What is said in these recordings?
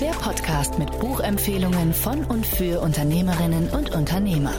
Der Podcast mit Buchempfehlungen von und für Unternehmerinnen und Unternehmer.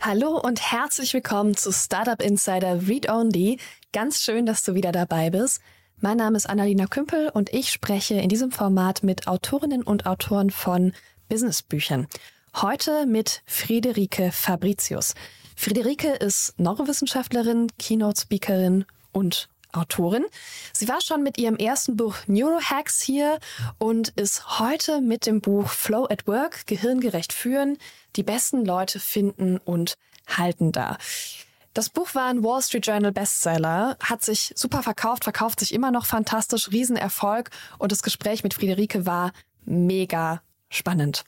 Hallo und herzlich willkommen zu Startup Insider Read Only. Ganz schön, dass du wieder dabei bist. Mein Name ist Annalena Kümpel und ich spreche in diesem Format mit Autorinnen und Autoren von Businessbüchern. Heute mit Friederike Fabricius. Friederike ist Neurowissenschaftlerin, Keynote-Speakerin und Autorin. Sie war schon mit ihrem ersten Buch Neurohacks hier und ist heute mit dem Buch Flow at Work, Gehirngerecht führen, die besten Leute finden und halten da. Das Buch war ein Wall Street Journal Bestseller, hat sich super verkauft, verkauft sich immer noch fantastisch, Riesenerfolg und das Gespräch mit Friederike war mega spannend.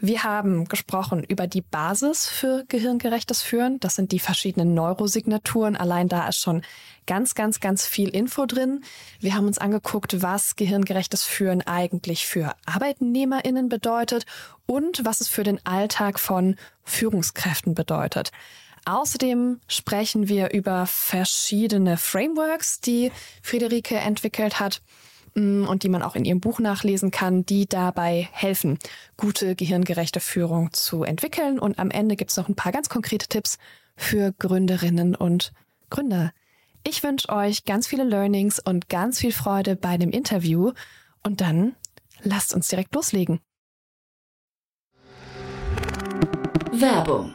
Wir haben gesprochen über die Basis für gehirngerechtes Führen. Das sind die verschiedenen Neurosignaturen. Allein da ist schon ganz, ganz, ganz viel Info drin. Wir haben uns angeguckt, was gehirngerechtes Führen eigentlich für ArbeitnehmerInnen bedeutet und was es für den Alltag von Führungskräften bedeutet. Außerdem sprechen wir über verschiedene Frameworks, die Friederike entwickelt hat und die man auch in ihrem Buch nachlesen kann, die dabei helfen, gute gehirngerechte Führung zu entwickeln. Und am Ende gibt es noch ein paar ganz konkrete Tipps für Gründerinnen und Gründer. Ich wünsche euch ganz viele Learnings und ganz viel Freude bei dem Interview. Und dann lasst uns direkt loslegen. Werbung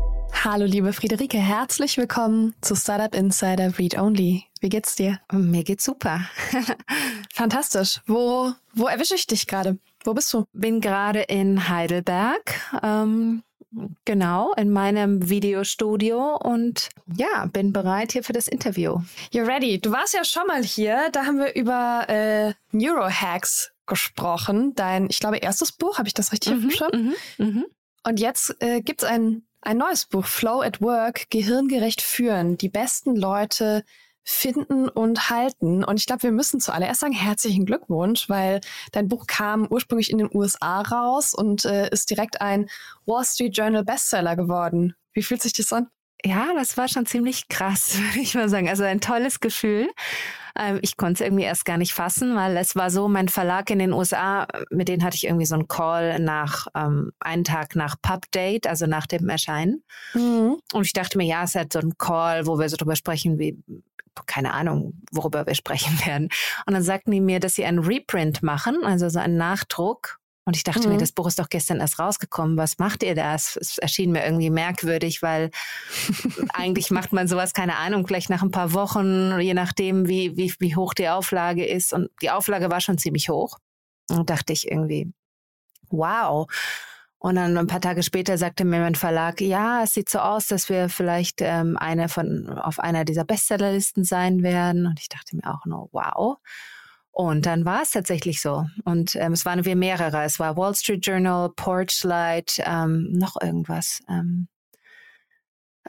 Hallo liebe Friederike, herzlich willkommen zu Startup Insider Read Only. Wie geht's dir? Mir geht's super. Fantastisch. Wo, wo erwische ich dich gerade? Wo bist du? Bin gerade in Heidelberg. Ähm, genau, in meinem Videostudio und ja, bin bereit hier für das Interview. You're ready. Du warst ja schon mal hier. Da haben wir über äh, Neurohacks gesprochen. Dein, ich glaube, erstes Buch. Habe ich das richtig mhm, aufgeschrieben? Mhm, mh. Und jetzt äh, gibt's ein ein neues Buch, Flow at Work, Gehirngerecht führen, die besten Leute finden und halten. Und ich glaube, wir müssen zuallererst sagen, herzlichen Glückwunsch, weil dein Buch kam ursprünglich in den USA raus und äh, ist direkt ein Wall Street Journal Bestseller geworden. Wie fühlt sich das an? Ja, das war schon ziemlich krass, würde ich mal sagen. Also ein tolles Gefühl. Ähm, ich konnte es irgendwie erst gar nicht fassen, weil es war so, mein Verlag in den USA, mit denen hatte ich irgendwie so einen Call nach ähm, einen Tag nach Pub Date, also nach dem Erscheinen. Mhm. Und ich dachte mir, ja, es ist halt so ein Call, wo wir so drüber sprechen, wie keine Ahnung, worüber wir sprechen werden. Und dann sagten die mir, dass sie einen Reprint machen, also so einen Nachdruck und ich dachte mhm. mir, das Buch ist doch gestern erst rausgekommen. Was macht ihr da? Es erschien mir irgendwie merkwürdig, weil eigentlich macht man sowas, keine Ahnung, vielleicht nach ein paar Wochen, je nachdem, wie, wie, wie hoch die Auflage ist. Und die Auflage war schon ziemlich hoch. Und dachte ich irgendwie, wow. Und dann ein paar Tage später sagte mir mein Verlag, ja, es sieht so aus, dass wir vielleicht ähm, eine von auf einer dieser Bestsellerlisten sein werden. Und ich dachte mir auch nur, wow. Und dann war es tatsächlich so. Und ähm, es waren wir mehrere. Es war Wall Street Journal, Porchlight, ähm, noch irgendwas. Ähm,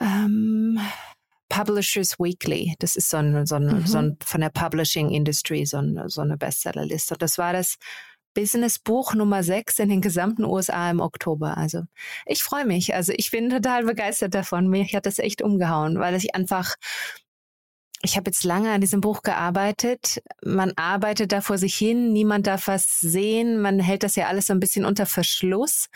ähm, Publishers Weekly. Das ist so ein, so ein, mhm. so ein von der Publishing Industry, so, ein, so eine Bestsellerliste. Und das war das Business-Buch Nummer 6 in den gesamten USA im Oktober. Also ich freue mich. Also ich bin total begeistert davon. Mich hat das echt umgehauen, weil ich einfach ich habe jetzt lange an diesem Buch gearbeitet. Man arbeitet da vor sich hin, niemand darf was sehen, man hält das ja alles so ein bisschen unter Verschluss.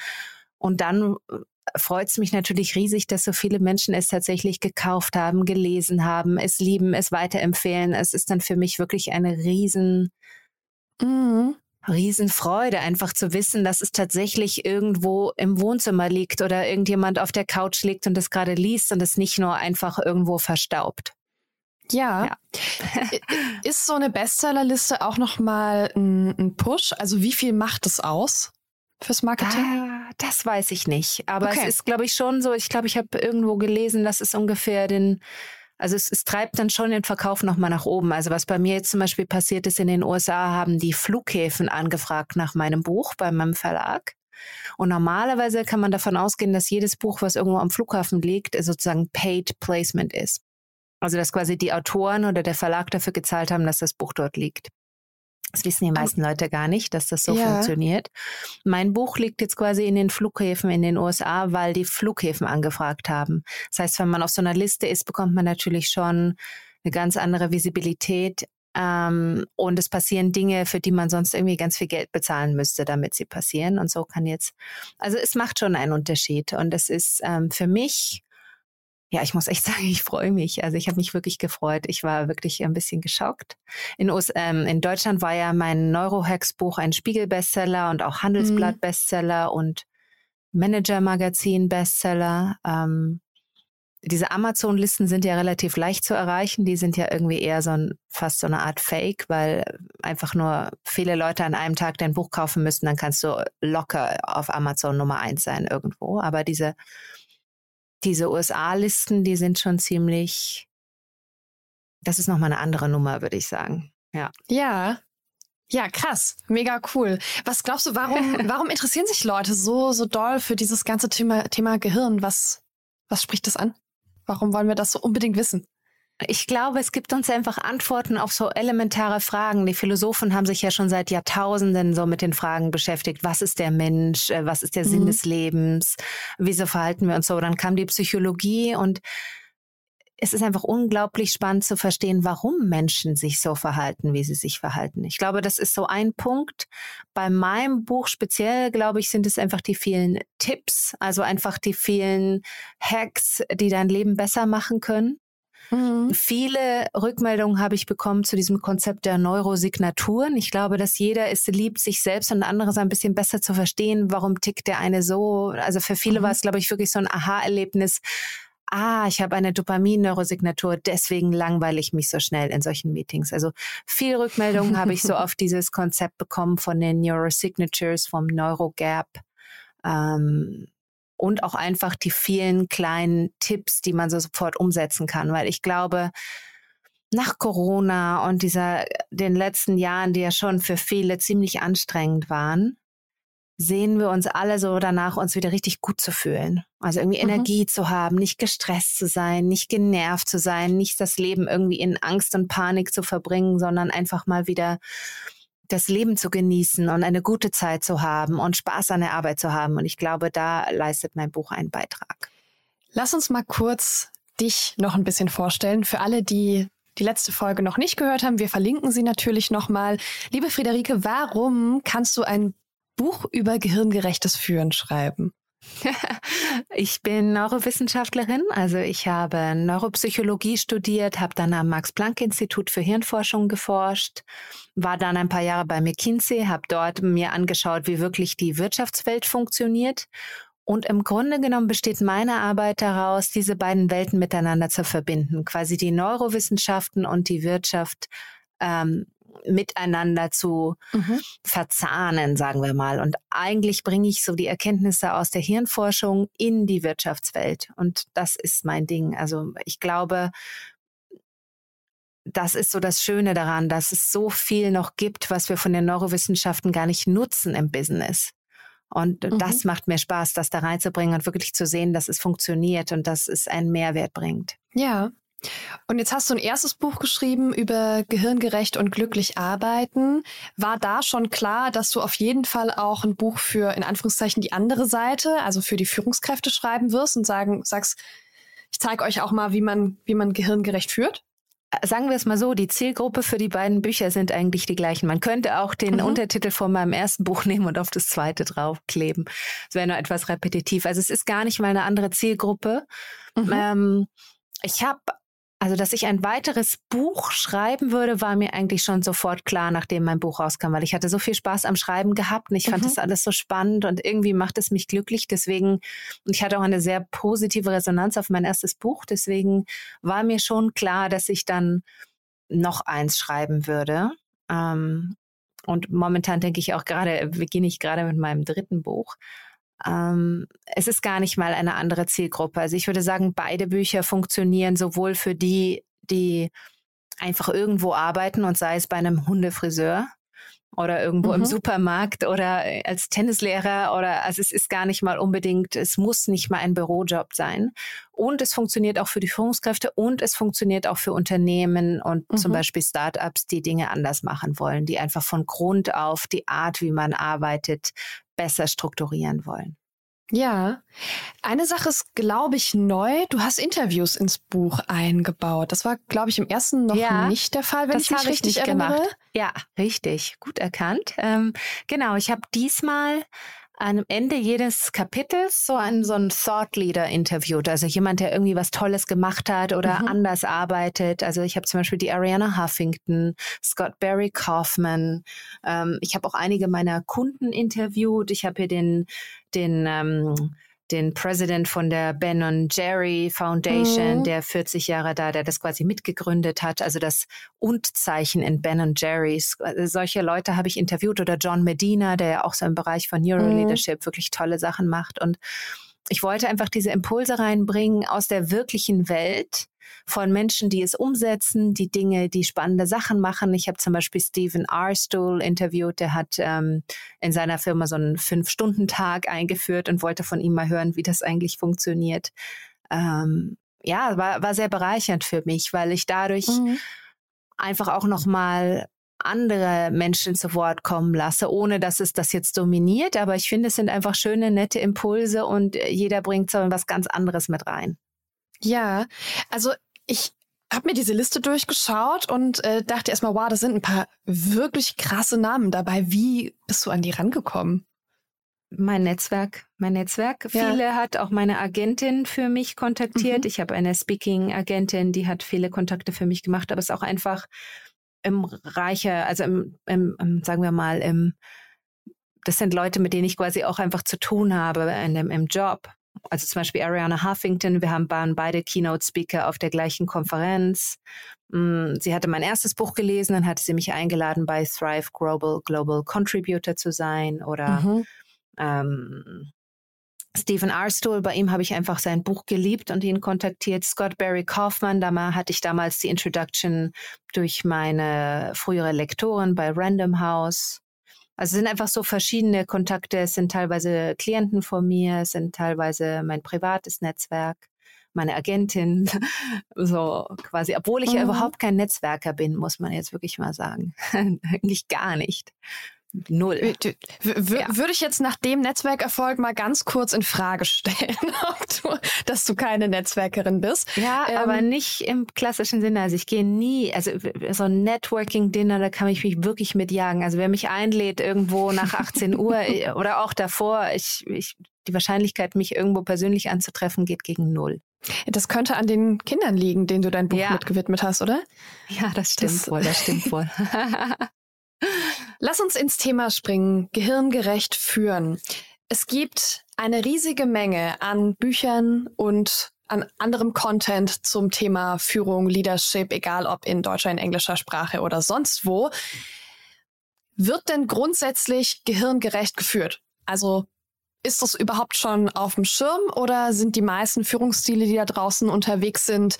Und dann äh, freut es mich natürlich riesig, dass so viele Menschen es tatsächlich gekauft haben, gelesen haben, es lieben, es weiterempfehlen. Es ist dann für mich wirklich eine riesen, mhm. Riesenfreude, einfach zu wissen, dass es tatsächlich irgendwo im Wohnzimmer liegt oder irgendjemand auf der Couch liegt und es gerade liest und es nicht nur einfach irgendwo verstaubt. Ja. ja. ist so eine Bestsellerliste auch nochmal ein, ein Push? Also wie viel macht es aus? fürs Marketing? Ah, das weiß ich nicht. Aber okay. es ist, glaube ich, schon so. Ich glaube, ich habe irgendwo gelesen, dass es ungefähr den, also es, es treibt dann schon den Verkauf nochmal nach oben. Also was bei mir jetzt zum Beispiel passiert ist in den USA, haben die Flughäfen angefragt nach meinem Buch bei meinem Verlag. Und normalerweise kann man davon ausgehen, dass jedes Buch, was irgendwo am Flughafen liegt, sozusagen Paid Placement ist. Also dass quasi die Autoren oder der Verlag dafür gezahlt haben, dass das Buch dort liegt. Das wissen die meisten Leute gar nicht, dass das so ja. funktioniert. Mein Buch liegt jetzt quasi in den Flughäfen in den USA, weil die Flughäfen angefragt haben. Das heißt, wenn man auf so einer Liste ist, bekommt man natürlich schon eine ganz andere Visibilität. Ähm, und es passieren Dinge, für die man sonst irgendwie ganz viel Geld bezahlen müsste, damit sie passieren. Und so kann jetzt, also es macht schon einen Unterschied. Und es ist ähm, für mich ja, ich muss echt sagen, ich freue mich. Also ich habe mich wirklich gefreut. Ich war wirklich ein bisschen geschockt. In, US, ähm, in Deutschland war ja mein Neurohacks-Buch ein Spiegel-Bestseller und auch Handelsblatt-Bestseller mhm. und Manager-Magazin-Bestseller. Ähm, diese Amazon-Listen sind ja relativ leicht zu erreichen. Die sind ja irgendwie eher so ein, fast so eine Art Fake, weil einfach nur viele Leute an einem Tag dein Buch kaufen müssen, dann kannst du locker auf Amazon Nummer eins sein irgendwo. Aber diese diese USA-Listen, die sind schon ziemlich, das ist nochmal eine andere Nummer, würde ich sagen. Ja. Ja. Ja, krass. Mega cool. Was glaubst du, warum, warum interessieren sich Leute so, so doll für dieses ganze Thema, Thema Gehirn? Was, was spricht das an? Warum wollen wir das so unbedingt wissen? Ich glaube, es gibt uns einfach Antworten auf so elementare Fragen. Die Philosophen haben sich ja schon seit Jahrtausenden so mit den Fragen beschäftigt. Was ist der Mensch? Äh, was ist der mhm. Sinn des Lebens? Wieso verhalten wir uns so? Dann kam die Psychologie und es ist einfach unglaublich spannend zu verstehen, warum Menschen sich so verhalten, wie sie sich verhalten. Ich glaube, das ist so ein Punkt. Bei meinem Buch speziell, glaube ich, sind es einfach die vielen Tipps, also einfach die vielen Hacks, die dein Leben besser machen können. Mhm. Viele Rückmeldungen habe ich bekommen zu diesem Konzept der Neurosignaturen. Ich glaube, dass jeder es liebt, sich selbst und andere ein bisschen besser zu verstehen, warum tickt der eine so. Also für viele mhm. war es, glaube ich, wirklich so ein Aha-Erlebnis. Ah, ich habe eine Dopamin-Neurosignatur, deswegen langweile ich mich so schnell in solchen Meetings. Also viel Rückmeldungen habe ich so auf dieses Konzept bekommen von den Neurosignatures, vom Neurogap. Ähm, und auch einfach die vielen kleinen Tipps, die man so sofort umsetzen kann, weil ich glaube, nach Corona und dieser den letzten Jahren, die ja schon für viele ziemlich anstrengend waren, sehen wir uns alle so danach, uns wieder richtig gut zu fühlen. Also irgendwie mhm. Energie zu haben, nicht gestresst zu sein, nicht genervt zu sein, nicht das Leben irgendwie in Angst und Panik zu verbringen, sondern einfach mal wieder das Leben zu genießen und eine gute Zeit zu haben und Spaß an der Arbeit zu haben. Und ich glaube, da leistet mein Buch einen Beitrag. Lass uns mal kurz dich noch ein bisschen vorstellen. Für alle, die die letzte Folge noch nicht gehört haben, wir verlinken sie natürlich nochmal. Liebe Friederike, warum kannst du ein Buch über gehirngerechtes Führen schreiben? ich bin Neurowissenschaftlerin, also ich habe Neuropsychologie studiert, habe dann am Max-Planck-Institut für Hirnforschung geforscht, war dann ein paar Jahre bei McKinsey, habe dort mir angeschaut, wie wirklich die Wirtschaftswelt funktioniert. Und im Grunde genommen besteht meine Arbeit daraus, diese beiden Welten miteinander zu verbinden, quasi die Neurowissenschaften und die Wirtschaft ähm, miteinander zu mhm. verzahnen, sagen wir mal. Und eigentlich bringe ich so die Erkenntnisse aus der Hirnforschung in die Wirtschaftswelt. Und das ist mein Ding. Also ich glaube, das ist so das Schöne daran, dass es so viel noch gibt, was wir von den Neurowissenschaften gar nicht nutzen im Business. Und mhm. das macht mir Spaß, das da reinzubringen und wirklich zu sehen, dass es funktioniert und dass es einen Mehrwert bringt. Ja, und jetzt hast du ein erstes Buch geschrieben über gehirngerecht und glücklich arbeiten. War da schon klar, dass du auf jeden Fall auch ein Buch für in Anführungszeichen die andere Seite, also für die Führungskräfte schreiben wirst und sagen, sagst, ich zeige euch auch mal, wie man, wie man gehirngerecht führt? sagen wir es mal so, die Zielgruppe für die beiden Bücher sind eigentlich die gleichen. Man könnte auch den mhm. Untertitel von meinem ersten Buch nehmen und auf das zweite draufkleben. Das wäre nur etwas repetitiv. Also es ist gar nicht mal eine andere Zielgruppe. Mhm. Ähm, ich habe also, dass ich ein weiteres Buch schreiben würde, war mir eigentlich schon sofort klar, nachdem mein Buch rauskam, weil ich hatte so viel Spaß am Schreiben gehabt und ich fand mhm. das alles so spannend und irgendwie macht es mich glücklich. Deswegen, und ich hatte auch eine sehr positive Resonanz auf mein erstes Buch. Deswegen war mir schon klar, dass ich dann noch eins schreiben würde. Ähm, und momentan denke ich auch gerade, beginne ich gerade mit meinem dritten Buch. Ähm, es ist gar nicht mal eine andere Zielgruppe. Also ich würde sagen, beide Bücher funktionieren sowohl für die, die einfach irgendwo arbeiten und sei es bei einem Hundefriseur oder irgendwo mhm. im Supermarkt oder als Tennislehrer oder also es ist gar nicht mal unbedingt, es muss nicht mal ein Bürojob sein. Und es funktioniert auch für die Führungskräfte und es funktioniert auch für Unternehmen und mhm. zum Beispiel Startups, die Dinge anders machen wollen, die einfach von Grund auf die Art, wie man arbeitet, besser strukturieren wollen. Ja, eine Sache ist, glaube ich, neu. Du hast Interviews ins Buch eingebaut. Das war, glaube ich, im ersten noch ja, nicht der Fall, wenn ich mich richtig erinnere. Gemacht. Ja, richtig, gut erkannt. Ähm, genau, ich habe diesmal am Ende jedes Kapitels so einen so einen Thought Leader interviewt, also jemand, der irgendwie was Tolles gemacht hat oder mhm. anders arbeitet. Also ich habe zum Beispiel die Ariana Huffington, Scott Barry Kaufman. Ähm, ich habe auch einige meiner Kunden interviewt. Ich habe hier den den ähm, den President von der Ben und Jerry Foundation, mhm. der 40 Jahre da, der das quasi mitgegründet hat, also das Und-Zeichen in Ben und Jerry's. Also solche Leute habe ich interviewt oder John Medina, der ja auch so im Bereich von Neuroleadership mhm. wirklich tolle Sachen macht und ich wollte einfach diese Impulse reinbringen aus der wirklichen Welt von Menschen, die es umsetzen, die Dinge, die spannende Sachen machen. Ich habe zum Beispiel Stephen Arstool interviewt, der hat ähm, in seiner Firma so einen Fünf-Stunden-Tag eingeführt und wollte von ihm mal hören, wie das eigentlich funktioniert. Ähm, ja, war, war sehr bereichernd für mich, weil ich dadurch mhm. einfach auch nochmal andere Menschen zu Wort kommen lasse, ohne dass es das jetzt dominiert. Aber ich finde, es sind einfach schöne, nette Impulse und jeder bringt so was ganz anderes mit rein. Ja, also ich habe mir diese Liste durchgeschaut und äh, dachte erstmal, wow, da sind ein paar wirklich krasse Namen dabei. Wie bist du an die rangekommen? Mein Netzwerk, mein Netzwerk. Ja. Viele hat auch meine Agentin für mich kontaktiert. Mhm. Ich habe eine Speaking-Agentin, die hat viele Kontakte für mich gemacht, aber es ist auch einfach im Reiche, also im, im, im, sagen wir mal, im, das sind Leute, mit denen ich quasi auch einfach zu tun habe in dem, im Job also zum Beispiel Ariana Huffington, wir haben, waren beide Keynote-Speaker auf der gleichen Konferenz. Mm, sie hatte mein erstes Buch gelesen, dann hatte sie mich eingeladen, bei Thrive Global, Global Contributor zu sein oder mhm. ähm, Stephen Arstool, bei ihm habe ich einfach sein Buch geliebt und ihn kontaktiert. Scott Barry Kaufman, da hatte ich damals die Introduction durch meine frühere Lektorin bei Random House. Also es sind einfach so verschiedene Kontakte. Es sind teilweise Klienten von mir, es sind teilweise mein privates Netzwerk, meine Agentin, so quasi, obwohl ich mhm. ja überhaupt kein Netzwerker bin, muss man jetzt wirklich mal sagen. Eigentlich gar nicht. Null. Ja. Würde ich jetzt nach dem Netzwerkerfolg mal ganz kurz in Frage stellen, du, dass du keine Netzwerkerin bist. Ja, ähm, aber nicht im klassischen Sinne. Also ich gehe nie, also so ein Networking-Dinner, da kann ich mich wirklich mitjagen. Also wer mich einlädt irgendwo nach 18 Uhr äh, oder auch davor, ich, ich, die Wahrscheinlichkeit, mich irgendwo persönlich anzutreffen, geht gegen null. Das könnte an den Kindern liegen, denen du dein Buch ja. mitgewidmet hast, oder? Ja, das stimmt das, wohl, das stimmt wohl. Lass uns ins Thema springen, gehirngerecht führen. Es gibt eine riesige Menge an Büchern und an anderem Content zum Thema Führung, Leadership, egal ob in deutscher, in englischer Sprache oder sonst wo. Wird denn grundsätzlich gehirngerecht geführt? Also ist das überhaupt schon auf dem Schirm oder sind die meisten Führungsstile, die da draußen unterwegs sind,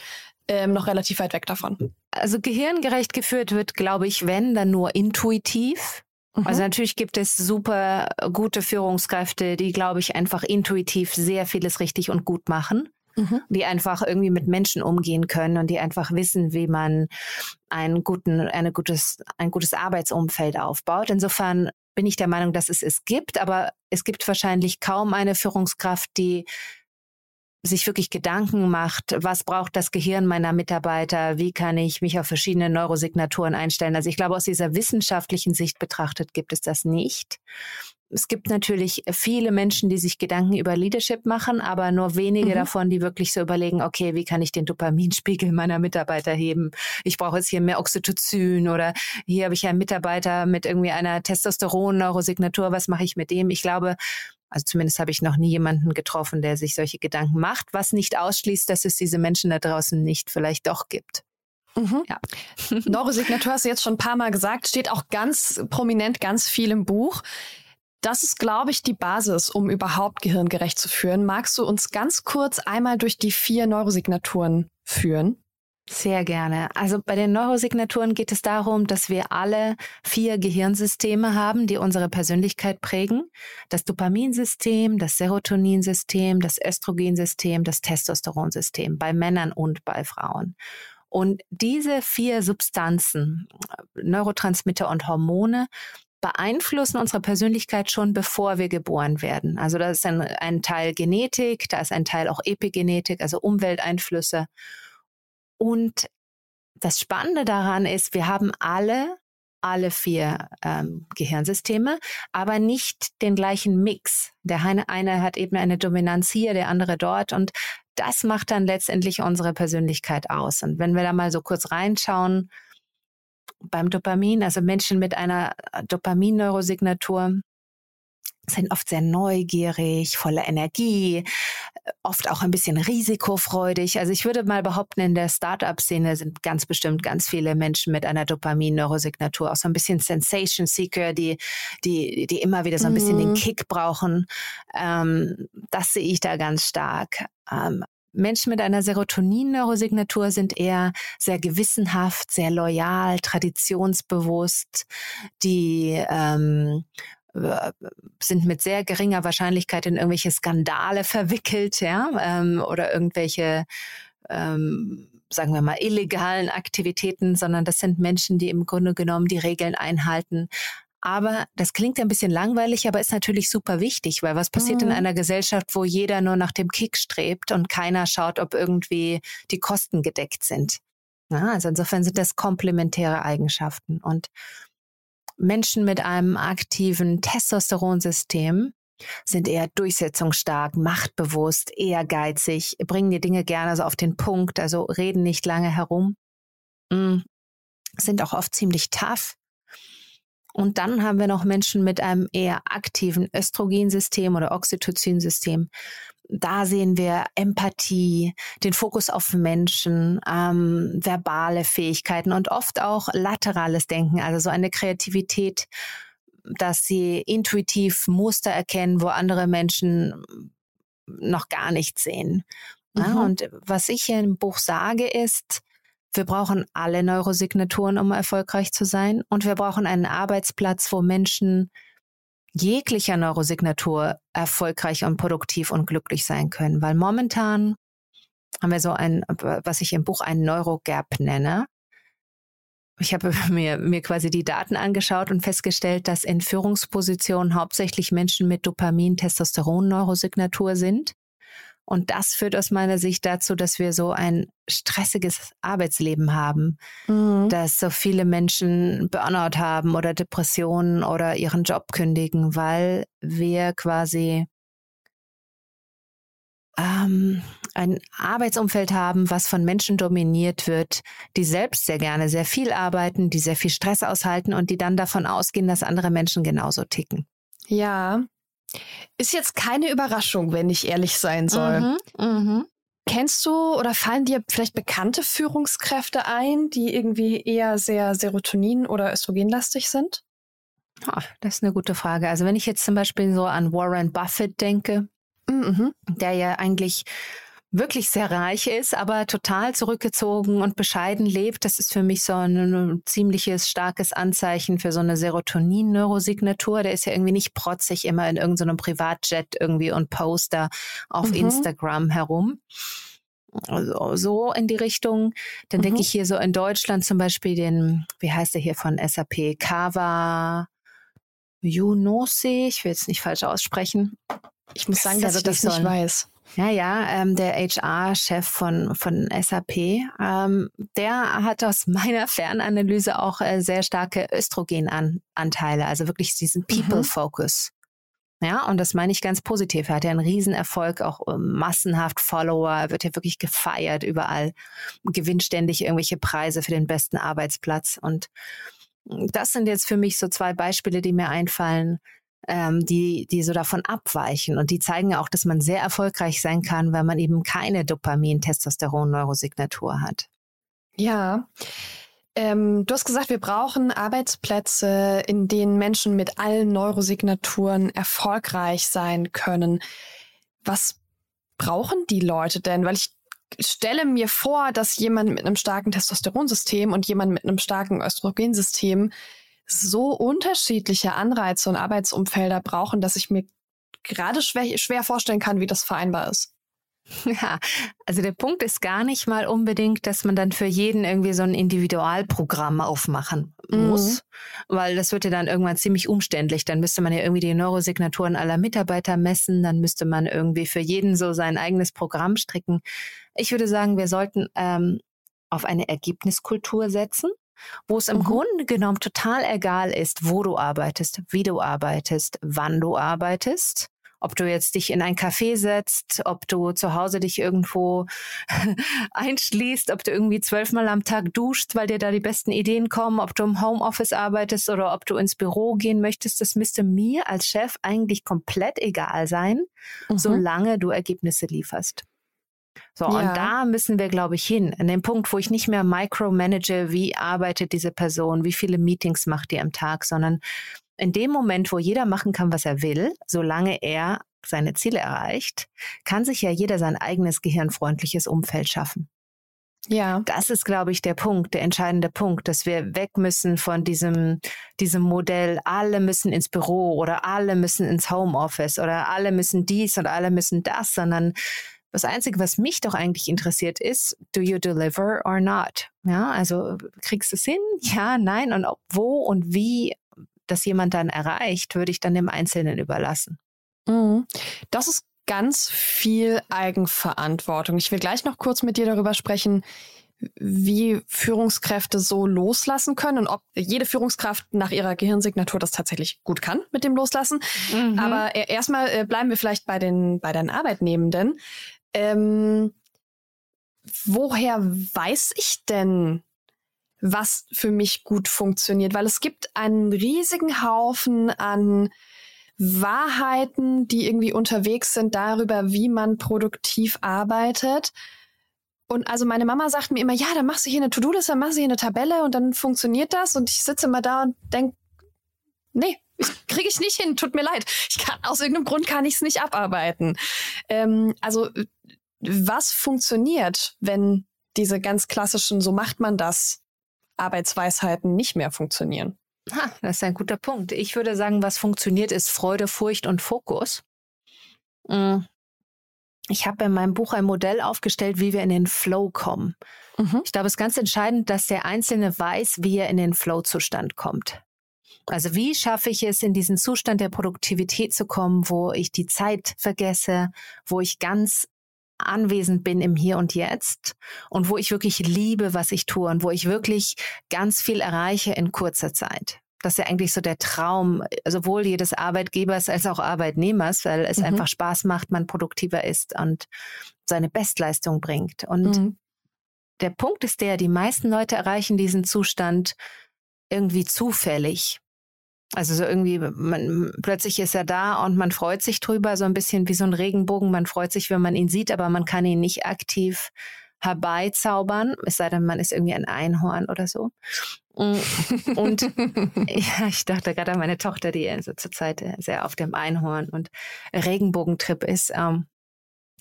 ähm, noch relativ weit weg davon? Also gehirngerecht geführt wird, glaube ich, wenn, dann nur intuitiv. Mhm. Also natürlich gibt es super gute Führungskräfte, die, glaube ich, einfach intuitiv sehr vieles richtig und gut machen. Mhm. die einfach irgendwie mit Menschen umgehen können und die einfach wissen, wie man einen guten, eine gutes, ein gutes Arbeitsumfeld aufbaut. Insofern bin ich der Meinung, dass es es gibt, aber es gibt wahrscheinlich kaum eine Führungskraft, die sich wirklich Gedanken macht, was braucht das Gehirn meiner Mitarbeiter, wie kann ich mich auf verschiedene Neurosignaturen einstellen. Also ich glaube, aus dieser wissenschaftlichen Sicht betrachtet gibt es das nicht. Es gibt natürlich viele Menschen, die sich Gedanken über Leadership machen, aber nur wenige mhm. davon, die wirklich so überlegen, okay, wie kann ich den Dopaminspiegel meiner Mitarbeiter heben? Ich brauche jetzt hier mehr Oxytocin oder hier habe ich einen Mitarbeiter mit irgendwie einer Testosteron-Neurosignatur, was mache ich mit dem? Ich glaube, also zumindest habe ich noch nie jemanden getroffen, der sich solche Gedanken macht, was nicht ausschließt, dass es diese Menschen da draußen nicht vielleicht doch gibt. Mhm. Ja. Neurosignatur hast du jetzt schon ein paar Mal gesagt, steht auch ganz prominent, ganz viel im Buch. Das ist, glaube ich, die Basis, um überhaupt gehirngerecht zu führen. Magst du uns ganz kurz einmal durch die vier Neurosignaturen führen? Sehr gerne. Also bei den Neurosignaturen geht es darum, dass wir alle vier Gehirnsysteme haben, die unsere Persönlichkeit prägen. Das Dopaminsystem, das Serotoninsystem, das Östrogensystem, das Testosteronsystem bei Männern und bei Frauen. Und diese vier Substanzen, Neurotransmitter und Hormone, beeinflussen unsere Persönlichkeit schon bevor wir geboren werden. Also da ist ein, ein Teil Genetik, da ist ein Teil auch Epigenetik, also Umwelteinflüsse. Und das Spannende daran ist, wir haben alle alle vier ähm, Gehirnsysteme, aber nicht den gleichen Mix. Der eine, eine hat eben eine Dominanz hier, der andere dort und das macht dann letztendlich unsere Persönlichkeit aus. Und wenn wir da mal so kurz reinschauen, beim Dopamin, also Menschen mit einer Dopamin-Neurosignatur, sind oft sehr neugierig, voller Energie, oft auch ein bisschen risikofreudig. Also ich würde mal behaupten, in der Startup-Szene sind ganz bestimmt ganz viele Menschen mit einer Dopamin-Neurosignatur, auch so ein bisschen Sensation Seeker, die, die, die immer wieder so ein bisschen den mhm. Kick brauchen. Ähm, das sehe ich da ganz stark. Ähm, Menschen mit einer Serotonin-Neurosignatur sind eher sehr gewissenhaft, sehr loyal, traditionsbewusst, die ähm, sind mit sehr geringer Wahrscheinlichkeit in irgendwelche Skandale verwickelt, ja, ähm, oder irgendwelche ähm, sagen wir mal, illegalen Aktivitäten, sondern das sind Menschen, die im Grunde genommen die Regeln einhalten. Aber das klingt ein bisschen langweilig, aber ist natürlich super wichtig, weil was passiert mhm. in einer Gesellschaft, wo jeder nur nach dem Kick strebt und keiner schaut, ob irgendwie die Kosten gedeckt sind? Ja, also insofern sind das komplementäre Eigenschaften. Und Menschen mit einem aktiven Testosteronsystem sind eher durchsetzungsstark, machtbewusst, ehrgeizig, bringen die Dinge gerne so auf den Punkt, also reden nicht lange herum, mm, sind auch oft ziemlich tough. Und dann haben wir noch Menschen mit einem eher aktiven Östrogensystem oder Oxytocinsystem da sehen wir Empathie, den Fokus auf Menschen, ähm, verbale Fähigkeiten und oft auch laterales Denken, also so eine Kreativität, dass sie intuitiv Muster erkennen, wo andere Menschen noch gar nicht sehen. Mhm. Ja, und was ich hier im Buch sage ist, wir brauchen alle Neurosignaturen, um erfolgreich zu sein. Und wir brauchen einen Arbeitsplatz, wo Menschen jeglicher Neurosignatur erfolgreich und produktiv und glücklich sein können. Weil momentan haben wir so ein, was ich im Buch ein Neurogap nenne. Ich habe mir, mir quasi die Daten angeschaut und festgestellt, dass in Führungspositionen hauptsächlich Menschen mit Dopamin-Testosteron-Neurosignatur sind. Und das führt aus meiner Sicht dazu, dass wir so ein stressiges Arbeitsleben haben, mhm. dass so viele Menschen Burnout haben oder Depressionen oder ihren Job kündigen, weil wir quasi ähm, ein Arbeitsumfeld haben, was von Menschen dominiert wird, die selbst sehr gerne sehr viel arbeiten, die sehr viel Stress aushalten und die dann davon ausgehen, dass andere Menschen genauso ticken. Ja, ist jetzt keine Überraschung, wenn ich ehrlich sein soll. Mhm, mh. Kennst du oder fallen dir vielleicht bekannte Führungskräfte ein, die irgendwie eher sehr Serotonin- oder Östrogenlastig sind? Oh, das ist eine gute Frage. Also wenn ich jetzt zum Beispiel so an Warren Buffett denke, mhm. der ja eigentlich wirklich sehr reich ist, aber total zurückgezogen und bescheiden lebt, das ist für mich so ein, ziemliches starkes Anzeichen für so eine Serotonin-Neurosignatur. Der ist ja irgendwie nicht protzig immer in irgendeinem Privatjet irgendwie und Poster auf mhm. Instagram herum. Also so in die Richtung. Dann mhm. denke ich hier so in Deutschland zum Beispiel den, wie heißt der hier von SAP, Kava Junose, ich will jetzt nicht falsch aussprechen. Ich muss sagen, dass ich das nicht weiß. Ja, ja, ähm, der HR-Chef von, von SAP, ähm, der hat aus meiner Fernanalyse auch äh, sehr starke Östrogenanteile, also wirklich diesen mhm. People-Focus. Ja, und das meine ich ganz positiv. Er hat ja einen Riesenerfolg, auch ähm, massenhaft Follower, wird ja wirklich gefeiert überall, gewinnt ständig irgendwelche Preise für den besten Arbeitsplatz. Und das sind jetzt für mich so zwei Beispiele, die mir einfallen, ähm, die, die so davon abweichen. Und die zeigen auch, dass man sehr erfolgreich sein kann, weil man eben keine Dopamin-Testosteron-Neurosignatur hat. Ja. Ähm, du hast gesagt, wir brauchen Arbeitsplätze, in denen Menschen mit allen Neurosignaturen erfolgreich sein können. Was brauchen die Leute denn? Weil ich stelle mir vor, dass jemand mit einem starken Testosteronsystem und jemand mit einem starken Östrogensystem so unterschiedliche Anreize und Arbeitsumfelder brauchen, dass ich mir gerade schwer, schwer vorstellen kann, wie das vereinbar ist. Ja, also der Punkt ist gar nicht mal unbedingt, dass man dann für jeden irgendwie so ein Individualprogramm aufmachen muss, mhm. weil das wird ja dann irgendwann ziemlich umständlich. Dann müsste man ja irgendwie die Neurosignaturen aller Mitarbeiter messen, dann müsste man irgendwie für jeden so sein eigenes Programm stricken. Ich würde sagen, wir sollten ähm, auf eine Ergebniskultur setzen wo es im mhm. Grunde genommen total egal ist, wo du arbeitest, wie du arbeitest, wann du arbeitest. Ob du jetzt dich in ein Café setzt, ob du zu Hause dich irgendwo einschließt, ob du irgendwie zwölfmal am Tag duscht, weil dir da die besten Ideen kommen, ob du im Homeoffice arbeitest oder ob du ins Büro gehen möchtest, das müsste mir als Chef eigentlich komplett egal sein, mhm. solange du Ergebnisse lieferst. So, ja. und da müssen wir, glaube ich, hin. An dem Punkt, wo ich nicht mehr micromanage, wie arbeitet diese Person, wie viele Meetings macht die am Tag, sondern in dem Moment, wo jeder machen kann, was er will, solange er seine Ziele erreicht, kann sich ja jeder sein eigenes gehirnfreundliches Umfeld schaffen. Ja. Das ist, glaube ich, der Punkt, der entscheidende Punkt, dass wir weg müssen von diesem, diesem Modell, alle müssen ins Büro oder alle müssen ins Homeoffice oder alle müssen dies und alle müssen das, sondern das Einzige, was mich doch eigentlich interessiert, ist, do you deliver or not? Ja, also kriegst du es hin? Ja, nein. Und ob, wo und wie das jemand dann erreicht, würde ich dann dem Einzelnen überlassen. Mhm. Das ist ganz viel Eigenverantwortung. Ich will gleich noch kurz mit dir darüber sprechen, wie Führungskräfte so loslassen können und ob jede Führungskraft nach ihrer Gehirnsignatur das tatsächlich gut kann mit dem Loslassen. Mhm. Aber erstmal äh, bleiben wir vielleicht bei den, bei den Arbeitnehmenden. Ähm, woher weiß ich denn, was für mich gut funktioniert? Weil es gibt einen riesigen Haufen an Wahrheiten, die irgendwie unterwegs sind darüber, wie man produktiv arbeitet. Und also meine Mama sagt mir immer, ja, dann machst du hier eine To-Do-Liste, dann machst du hier eine Tabelle und dann funktioniert das. Und ich sitze immer da und denke, nee, kriege ich nicht hin, tut mir leid. Ich kann, aus irgendeinem Grund kann ich es nicht abarbeiten. Ähm, also was funktioniert, wenn diese ganz klassischen, so macht man das, Arbeitsweisheiten nicht mehr funktionieren? Ha, das ist ein guter Punkt. Ich würde sagen, was funktioniert, ist Freude, Furcht und Fokus. Mm. Ich habe in meinem Buch ein Modell aufgestellt, wie wir in den Flow kommen. Mhm. Ich glaube, es ist ganz entscheidend, dass der Einzelne weiß, wie er in den Flow-Zustand kommt. Also wie schaffe ich es, in diesen Zustand der Produktivität zu kommen, wo ich die Zeit vergesse, wo ich ganz anwesend bin im Hier und Jetzt und wo ich wirklich liebe, was ich tue und wo ich wirklich ganz viel erreiche in kurzer Zeit. Das ist ja eigentlich so der Traum, sowohl jedes Arbeitgebers als auch Arbeitnehmers, weil es mhm. einfach Spaß macht, man produktiver ist und seine Bestleistung bringt. Und mhm. der Punkt ist der, die meisten Leute erreichen diesen Zustand irgendwie zufällig. Also so irgendwie, man, plötzlich ist er da und man freut sich drüber, so ein bisschen wie so ein Regenbogen. Man freut sich, wenn man ihn sieht, aber man kann ihn nicht aktiv herbeizaubern, es sei denn, man ist irgendwie ein Einhorn oder so. Mm, und ja, ich dachte gerade an meine Tochter, die also zurzeit sehr auf dem Einhorn und Regenbogentrip ist. Ähm,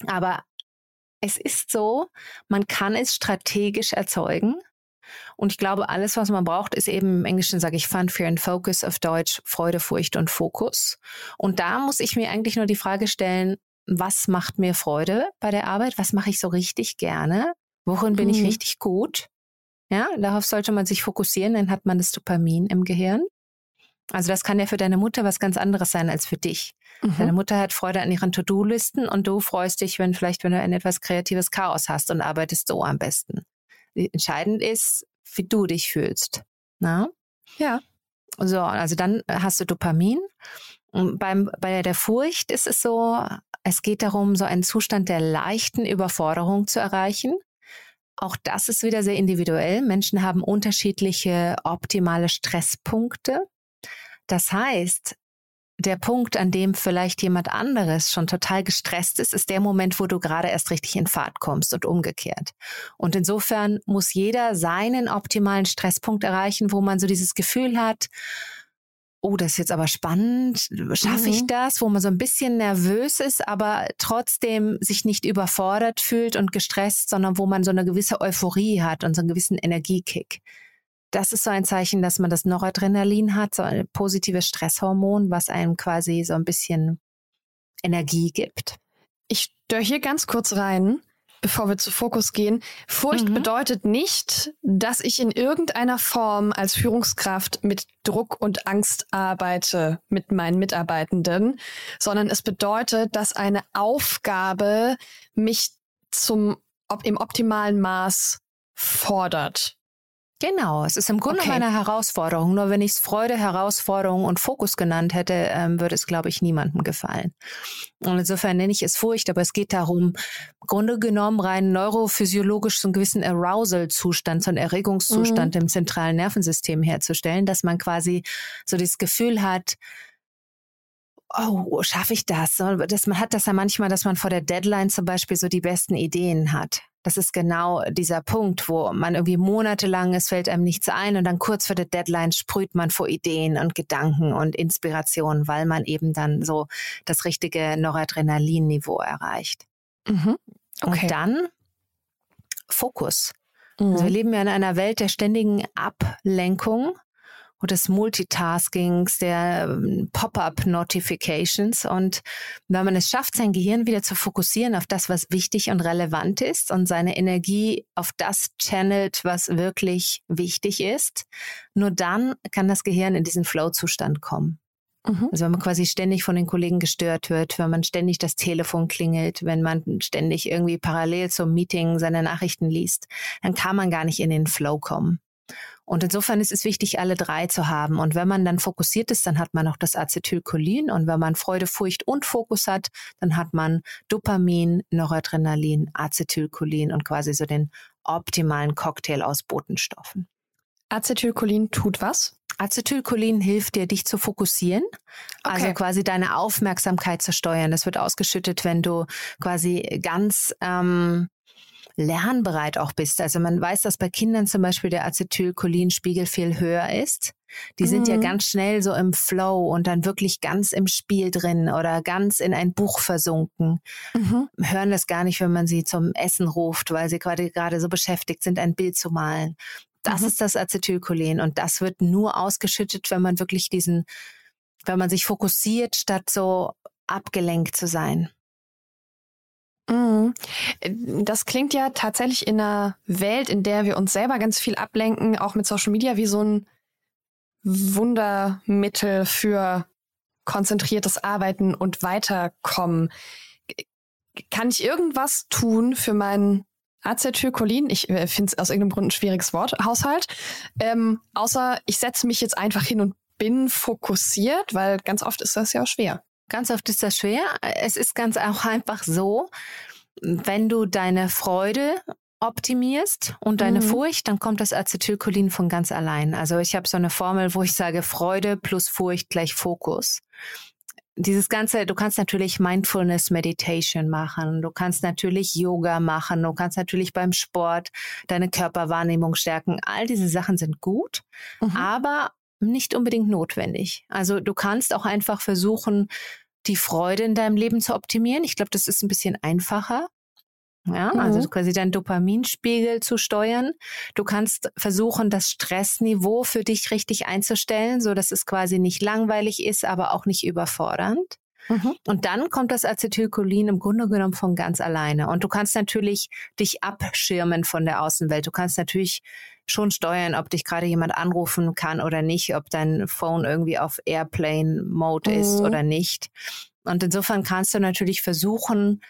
aber es ist so, man kann es strategisch erzeugen. Und ich glaube, alles, was man braucht, ist eben im Englischen sage ich Fun, Fear and Focus, auf Deutsch Freude, Furcht und Fokus. Und da muss ich mir eigentlich nur die Frage stellen, was macht mir Freude bei der Arbeit? Was mache ich so richtig gerne? Worin bin mhm. ich richtig gut? Ja, darauf sollte man sich fokussieren, dann hat man das Dopamin im Gehirn. Also das kann ja für deine Mutter was ganz anderes sein als für dich. Mhm. Deine Mutter hat Freude an ihren To-Do-Listen und du freust dich, wenn vielleicht, wenn du ein etwas kreatives Chaos hast und arbeitest so am besten. Entscheidend ist, wie du dich fühlst. Na? Ja. So, also dann hast du Dopamin. Und beim, bei der Furcht ist es so, es geht darum, so einen Zustand der leichten Überforderung zu erreichen. Auch das ist wieder sehr individuell. Menschen haben unterschiedliche optimale Stresspunkte. Das heißt, der Punkt, an dem vielleicht jemand anderes schon total gestresst ist, ist der Moment, wo du gerade erst richtig in Fahrt kommst und umgekehrt. Und insofern muss jeder seinen optimalen Stresspunkt erreichen, wo man so dieses Gefühl hat, oh, das ist jetzt aber spannend, schaffe mhm. ich das, wo man so ein bisschen nervös ist, aber trotzdem sich nicht überfordert fühlt und gestresst, sondern wo man so eine gewisse Euphorie hat und so einen gewissen Energiekick. Das ist so ein Zeichen, dass man das Noradrenalin hat, so ein positives Stresshormon, was einem quasi so ein bisschen Energie gibt. Ich störe hier ganz kurz rein bevor wir zu Fokus gehen. Furcht mhm. bedeutet nicht, dass ich in irgendeiner Form als Führungskraft mit Druck und Angst arbeite mit meinen Mitarbeitenden, sondern es bedeutet, dass eine Aufgabe mich zum im optimalen Maß fordert. Genau, es ist im Grunde okay. eine Herausforderung. Nur wenn ich es Freude, Herausforderung und Fokus genannt hätte, ähm, würde es, glaube ich, niemandem gefallen. Und insofern nenne ich es Furcht, aber es geht darum, im Grunde genommen rein neurophysiologisch so einen gewissen Arousal-Zustand, so einen Erregungszustand mhm. im zentralen Nervensystem herzustellen, dass man quasi so das Gefühl hat, oh, schaffe ich das? Das, man hat das ja manchmal, dass man vor der Deadline zum Beispiel so die besten Ideen hat. Das ist genau dieser Punkt, wo man irgendwie monatelang, es fällt einem nichts ein und dann kurz vor der Deadline sprüht man vor Ideen und Gedanken und Inspiration, weil man eben dann so das richtige Noradrenalin-Niveau erreicht. Mhm. Okay. Und dann Fokus. Mhm. Also wir leben ja in einer Welt der ständigen Ablenkung und des Multitaskings, der ähm, Pop-up-Notifications. Und wenn man es schafft, sein Gehirn wieder zu fokussieren auf das, was wichtig und relevant ist und seine Energie auf das channelt, was wirklich wichtig ist, nur dann kann das Gehirn in diesen Flow-Zustand kommen. Mhm. Also wenn man quasi ständig von den Kollegen gestört wird, wenn man ständig das Telefon klingelt, wenn man ständig irgendwie parallel zum Meeting seine Nachrichten liest, dann kann man gar nicht in den Flow kommen. Und insofern ist es wichtig, alle drei zu haben. Und wenn man dann fokussiert ist, dann hat man auch das Acetylcholin. Und wenn man Freude, Furcht und Fokus hat, dann hat man Dopamin, Noradrenalin, Acetylcholin und quasi so den optimalen Cocktail aus Botenstoffen. Acetylcholin tut was? Acetylcholin hilft dir, dich zu fokussieren, also okay. also quasi deine Aufmerksamkeit zu steuern. Das wird ausgeschüttet, wenn du quasi ganz ähm, lernbereit auch bist. Also man weiß, dass bei Kindern zum Beispiel der Acetylcholinspiegel viel höher ist. Die sind mhm. ja ganz schnell so im Flow und dann wirklich ganz im Spiel drin oder ganz in ein Buch versunken. Mhm. Hören das gar nicht, wenn man sie zum Essen ruft, weil sie gerade gerade so beschäftigt sind, ein Bild zu malen. Das mhm. ist das Acetylcholin und das wird nur ausgeschüttet, wenn man wirklich diesen, wenn man sich fokussiert, statt so abgelenkt zu sein. Mhm. Das klingt ja tatsächlich in einer Welt, in der wir uns selber ganz viel ablenken, auch mit Social Media, wie so ein Wundermittel für konzentriertes Arbeiten und Weiterkommen. Kann ich irgendwas tun für meinen Acetylcholin, ich äh, finde es aus irgendeinem Grund ein schwieriges Wort, Haushalt, ähm, außer ich setze mich jetzt einfach hin und bin fokussiert, weil ganz oft ist das ja schwer. Ganz oft ist das schwer. Es ist ganz auch einfach so, wenn du deine Freude optimierst und deine mhm. Furcht, dann kommt das Acetylcholin von ganz allein. Also ich habe so eine Formel, wo ich sage Freude plus Furcht gleich Fokus. Dieses ganze, du kannst natürlich Mindfulness Meditation machen, du kannst natürlich Yoga machen, du kannst natürlich beim Sport deine Körperwahrnehmung stärken. All diese Sachen sind gut, mhm. aber nicht unbedingt notwendig. Also du kannst auch einfach versuchen, die Freude in deinem Leben zu optimieren. Ich glaube, das ist ein bisschen einfacher. Ja, mhm. also quasi deinen Dopaminspiegel zu steuern. Du kannst versuchen, das Stressniveau für dich richtig einzustellen, so dass es quasi nicht langweilig ist, aber auch nicht überfordernd. Mhm. Und dann kommt das Acetylcholin im Grunde genommen von ganz alleine. Und du kannst natürlich dich abschirmen von der Außenwelt. Du kannst natürlich schon steuern, ob dich gerade jemand anrufen kann oder nicht, ob dein Phone irgendwie auf Airplane Mode mhm. ist oder nicht. Und insofern kannst du natürlich versuchen,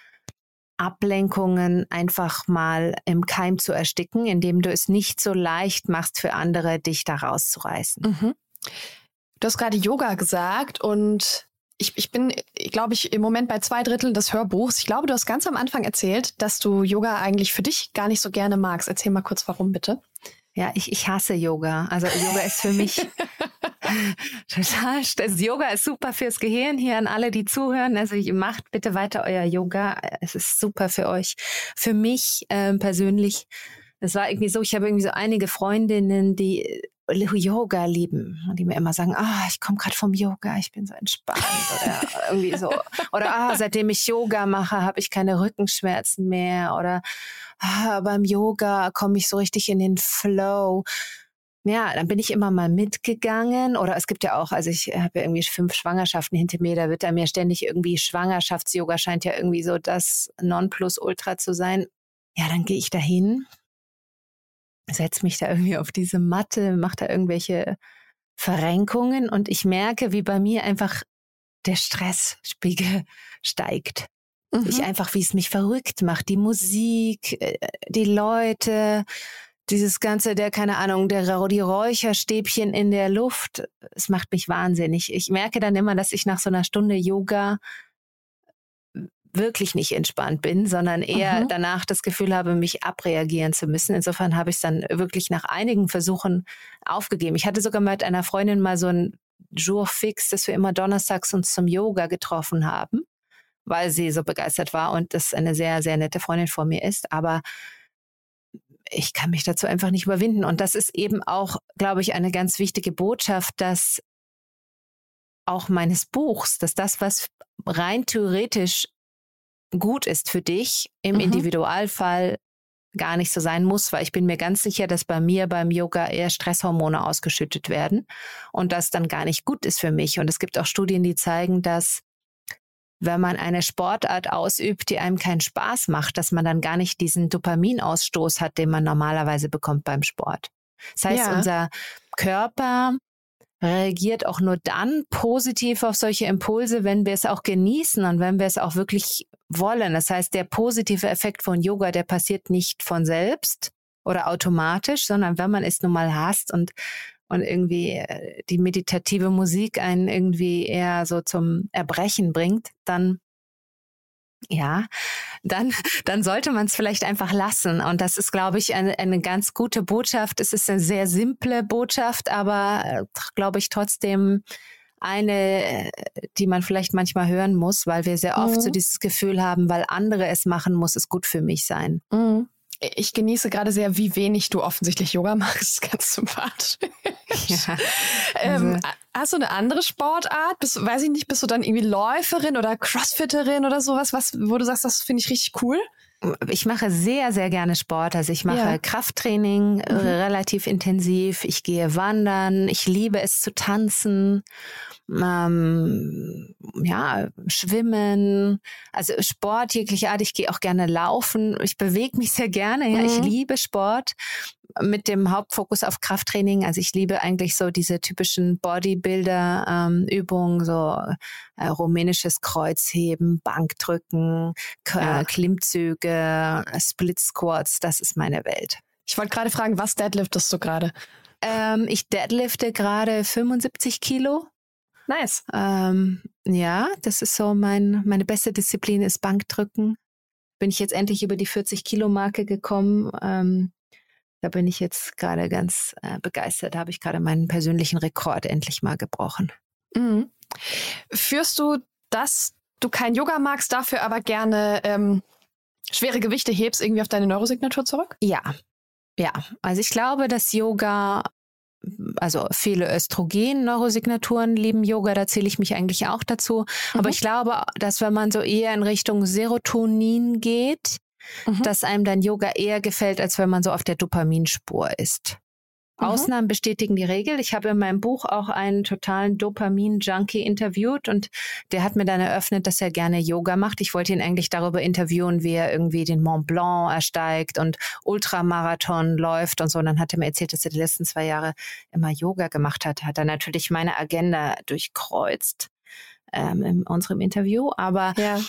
Ablenkungen einfach mal im Keim zu ersticken, indem du es nicht so leicht machst für andere, dich da rauszureißen. Mhm. Du hast gerade Yoga gesagt und ich, ich bin, glaube ich, im Moment bei zwei Dritteln des Hörbuchs. Ich glaube, du hast ganz am Anfang erzählt, dass du Yoga eigentlich für dich gar nicht so gerne magst. Erzähl mal kurz, warum bitte. Ja, ich, ich hasse Yoga. Also Yoga ist für mich total. Das Yoga ist super fürs Gehirn hier an alle, die zuhören. Also macht bitte weiter euer Yoga. Es ist super für euch. Für mich ähm, persönlich, es war irgendwie so, ich habe irgendwie so einige Freundinnen, die Yoga lieben und die mir immer sagen, ah, ich komme gerade vom Yoga, ich bin so entspannt oder irgendwie so oder ah, seitdem ich Yoga mache, habe ich keine Rückenschmerzen mehr oder ah, beim Yoga komme ich so richtig in den Flow. Ja, dann bin ich immer mal mitgegangen oder es gibt ja auch, also ich habe ja irgendwie fünf Schwangerschaften hinter mir, da wird da mir ständig irgendwie Schwangerschafts-Yoga scheint ja irgendwie so das Nonplusultra zu sein. Ja, dann gehe ich dahin setze mich da irgendwie auf diese Matte, mache da irgendwelche Verrenkungen und ich merke, wie bei mir einfach der Stressspiegel steigt. Mhm. Ich einfach, wie es mich verrückt macht, die Musik, äh, die Leute, dieses ganze, der, keine Ahnung, der, die Räucherstäbchen in der Luft, es macht mich wahnsinnig. Ich merke dann immer, dass ich nach so einer Stunde Yoga wirklich nicht entspannt bin, sondern eher mhm. danach das Gefühl habe, mich abreagieren zu müssen. Insofern habe ich es dann wirklich nach einigen Versuchen aufgegeben. Ich hatte sogar mit einer Freundin mal so ein Jour fix, dass wir immer donnerstags uns zum Yoga getroffen haben, weil sie so begeistert war und das eine sehr, sehr nette Freundin vor mir ist. Aber ich kann mich dazu einfach nicht überwinden. Und das ist eben auch, glaube ich, eine ganz wichtige Botschaft, dass auch meines Buchs, dass das, was rein theoretisch gut ist für dich, im mhm. Individualfall gar nicht so sein muss, weil ich bin mir ganz sicher, dass bei mir beim Yoga eher Stresshormone ausgeschüttet werden und das dann gar nicht gut ist für mich. Und es gibt auch Studien, die zeigen, dass wenn man eine Sportart ausübt, die einem keinen Spaß macht, dass man dann gar nicht diesen Dopaminausstoß hat, den man normalerweise bekommt beim Sport. Das heißt, ja. unser Körper reagiert auch nur dann positiv auf solche Impulse, wenn wir es auch genießen und wenn wir es auch wirklich wollen. Das heißt, der positive Effekt von Yoga, der passiert nicht von selbst oder automatisch, sondern wenn man es nun mal hasst und und irgendwie äh, die meditative Musik einen irgendwie eher so zum Erbrechen bringt, dann ja, dann, dann sollte man es vielleicht einfach lassen. Und das ist, glaube ich, eine, eine ganz gute Botschaft. Es ist eine sehr simple Botschaft, aber, äh, glaube ich, trotzdem eine, die man vielleicht manchmal hören muss, weil wir sehr oft mhm. so dieses Gefühl haben, weil andere es machen, muss es gut für mich sein. Mhm. Ich genieße gerade sehr, wie wenig du offensichtlich Yoga machst. Ganz sympathisch. Ja, ähm, also. Hast du eine andere Sportart? Bist, weiß ich nicht, bist du dann irgendwie Läuferin oder Crossfitterin oder sowas, was, wo du sagst, das finde ich richtig cool? Ich mache sehr, sehr gerne Sport. Also ich mache ja. Krafttraining mhm. relativ intensiv. Ich gehe wandern. Ich liebe es zu tanzen ähm, ja, Schwimmen, also Sport jeglicher Art. Ich gehe auch gerne laufen. Ich bewege mich sehr gerne. Ja, mhm. ich liebe Sport mit dem Hauptfokus auf Krafttraining. Also ich liebe eigentlich so diese typischen Bodybuilder-Übungen, ähm, so äh, rumänisches Kreuzheben, Bankdrücken, ja. Klimmzüge, Split Squats. Das ist meine Welt. Ich wollte gerade fragen, was deadliftest du gerade? Ähm, ich deadlifte gerade 75 Kilo. Nice. Ähm, ja, das ist so mein, meine beste Disziplin ist Bankdrücken. Bin ich jetzt endlich über die 40 Kilo Marke gekommen. Ähm, da bin ich jetzt gerade ganz äh, begeistert. Da habe ich gerade meinen persönlichen Rekord endlich mal gebrochen. Mhm. Führst du, dass du kein Yoga magst, dafür aber gerne ähm, schwere Gewichte hebst, irgendwie auf deine Neurosignatur zurück? Ja. Ja, also ich glaube, dass Yoga also viele Östrogen-Neurosignaturen lieben Yoga, da zähle ich mich eigentlich auch dazu. Mhm. Aber ich glaube, dass wenn man so eher in Richtung Serotonin geht, mhm. dass einem dann Yoga eher gefällt, als wenn man so auf der Dopaminspur ist. Mhm. Ausnahmen bestätigen die Regel. Ich habe in meinem Buch auch einen totalen Dopamin-Junkie interviewt und der hat mir dann eröffnet, dass er gerne Yoga macht. Ich wollte ihn eigentlich darüber interviewen, wie er irgendwie den Mont Blanc ersteigt und Ultramarathon läuft und so. Und dann hat er mir erzählt, dass er die letzten zwei Jahre immer Yoga gemacht hat. Hat er natürlich meine Agenda durchkreuzt ähm, in unserem Interview. Aber ja.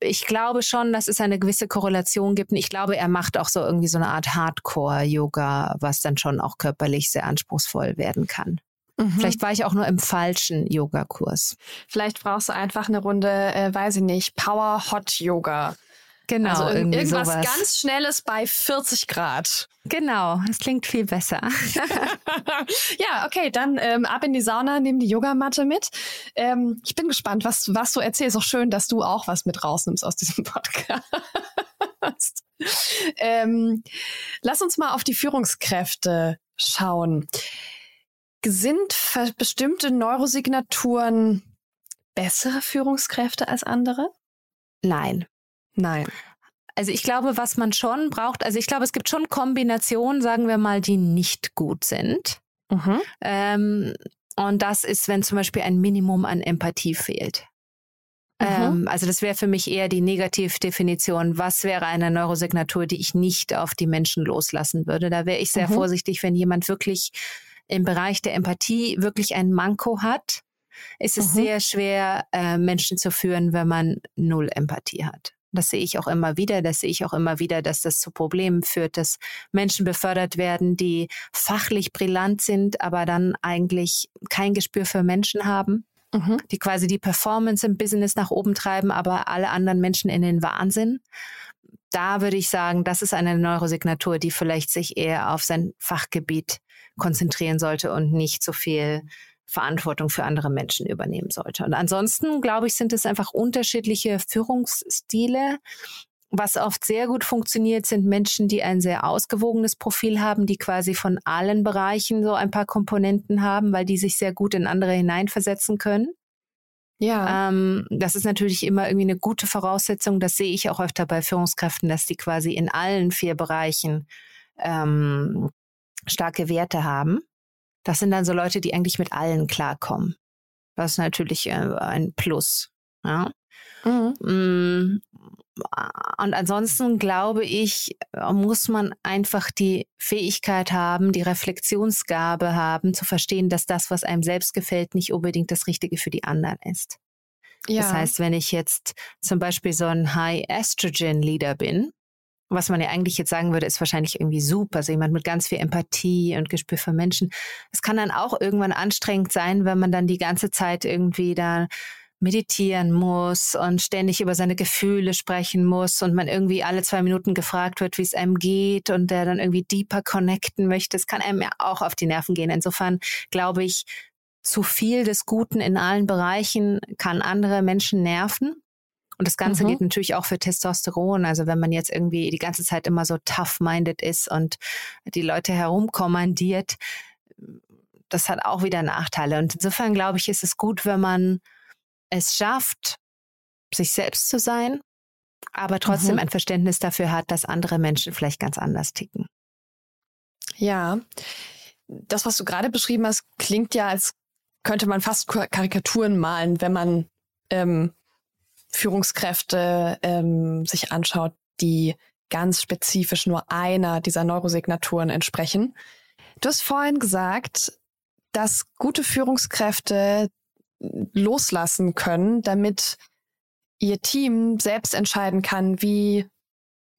ich glaube schon, dass es eine gewisse Korrelation gibt. Und ich glaube, er macht auch so irgendwie so eine Art Hardcore-Yoga, was dann schon auch körperlich sehr anspruchsvoll werden kann. Mhm. Vielleicht war ich auch nur im falschen Yogakurs. Vielleicht brauchst du einfach eine Runde, äh, weiß ich nicht, Power Hot Yoga. Genau, also irgendwie irgendwas sowas. ganz Schnelles bei 40 Grad. Genau, das klingt viel besser. ja, okay, dann ähm, ab in die Sauna, nimm die Yogamatte mit. Ähm, ich bin gespannt, was, was du erzählst. Auch schön, dass du auch was mit rausnimmst aus diesem Podcast. ähm, lass uns mal auf die Führungskräfte schauen. Sind bestimmte Neurosignaturen bessere Führungskräfte als andere? Nein. Nein. Also ich glaube, was man schon braucht, also ich glaube, es gibt schon Kombinationen, sagen wir mal, die nicht gut sind. Mhm. Ähm, und das ist, wenn zum Beispiel ein Minimum an Empathie fehlt. Mhm. Ähm, also das wäre für mich eher die Negativdefinition. Was wäre eine Neurosignatur, die ich nicht auf die Menschen loslassen würde? Da wäre ich sehr mhm. vorsichtig, wenn jemand wirklich im Bereich der Empathie wirklich ein Manko hat. Ist es mhm. sehr schwer, äh, Menschen zu führen, wenn man null Empathie hat. Das sehe ich auch immer wieder. Das sehe ich auch immer wieder, dass das zu Problemen führt, dass Menschen befördert werden, die fachlich brillant sind, aber dann eigentlich kein Gespür für Menschen haben. Mhm. Die quasi die Performance im Business nach oben treiben, aber alle anderen Menschen in den Wahnsinn. Da würde ich sagen, das ist eine Neurosignatur, die vielleicht sich eher auf sein Fachgebiet konzentrieren sollte und nicht so viel Verantwortung für andere Menschen übernehmen sollte. Und ansonsten, glaube ich, sind es einfach unterschiedliche Führungsstile. Was oft sehr gut funktioniert, sind Menschen, die ein sehr ausgewogenes Profil haben, die quasi von allen Bereichen so ein paar Komponenten haben, weil die sich sehr gut in andere hineinversetzen können. Ja. Ähm, das ist natürlich immer irgendwie eine gute Voraussetzung. Das sehe ich auch öfter bei Führungskräften, dass die quasi in allen vier Bereichen ähm, starke Werte haben. Das sind dann so Leute, die eigentlich mit allen klarkommen. Das ist natürlich äh, ein Plus. Ja. Mhm. Mm, und ansonsten glaube ich, muss man einfach die Fähigkeit haben, die Reflexionsgabe haben, zu verstehen, dass das, was einem selbst gefällt, nicht unbedingt das Richtige für die anderen ist. Ja. Das heißt, wenn ich jetzt zum Beispiel so ein High Estrogen Leader bin, was man ja eigentlich jetzt sagen würde, ist wahrscheinlich irgendwie super. Also jemand mit ganz viel Empathie und Gespür für Menschen. Es kann dann auch irgendwann anstrengend sein, wenn man dann die ganze Zeit irgendwie da meditieren muss und ständig über seine Gefühle sprechen muss und man irgendwie alle zwei Minuten gefragt wird, wie es einem geht und der dann irgendwie deeper connecten möchte. Es kann einem ja auch auf die Nerven gehen. Insofern glaube ich, zu viel des Guten in allen Bereichen kann andere Menschen nerven. Und das Ganze mhm. geht natürlich auch für Testosteron. Also wenn man jetzt irgendwie die ganze Zeit immer so tough-minded ist und die Leute herumkommandiert, das hat auch wieder Nachteile. Und insofern glaube ich, ist es gut, wenn man es schafft, sich selbst zu sein, aber trotzdem mhm. ein Verständnis dafür hat, dass andere Menschen vielleicht ganz anders ticken. Ja, das, was du gerade beschrieben hast, klingt ja, als könnte man fast Karikaturen malen, wenn man ähm, Führungskräfte ähm, sich anschaut, die ganz spezifisch nur einer dieser Neurosignaturen entsprechen. Du hast vorhin gesagt, dass gute Führungskräfte loslassen können, damit ihr Team selbst entscheiden kann, wie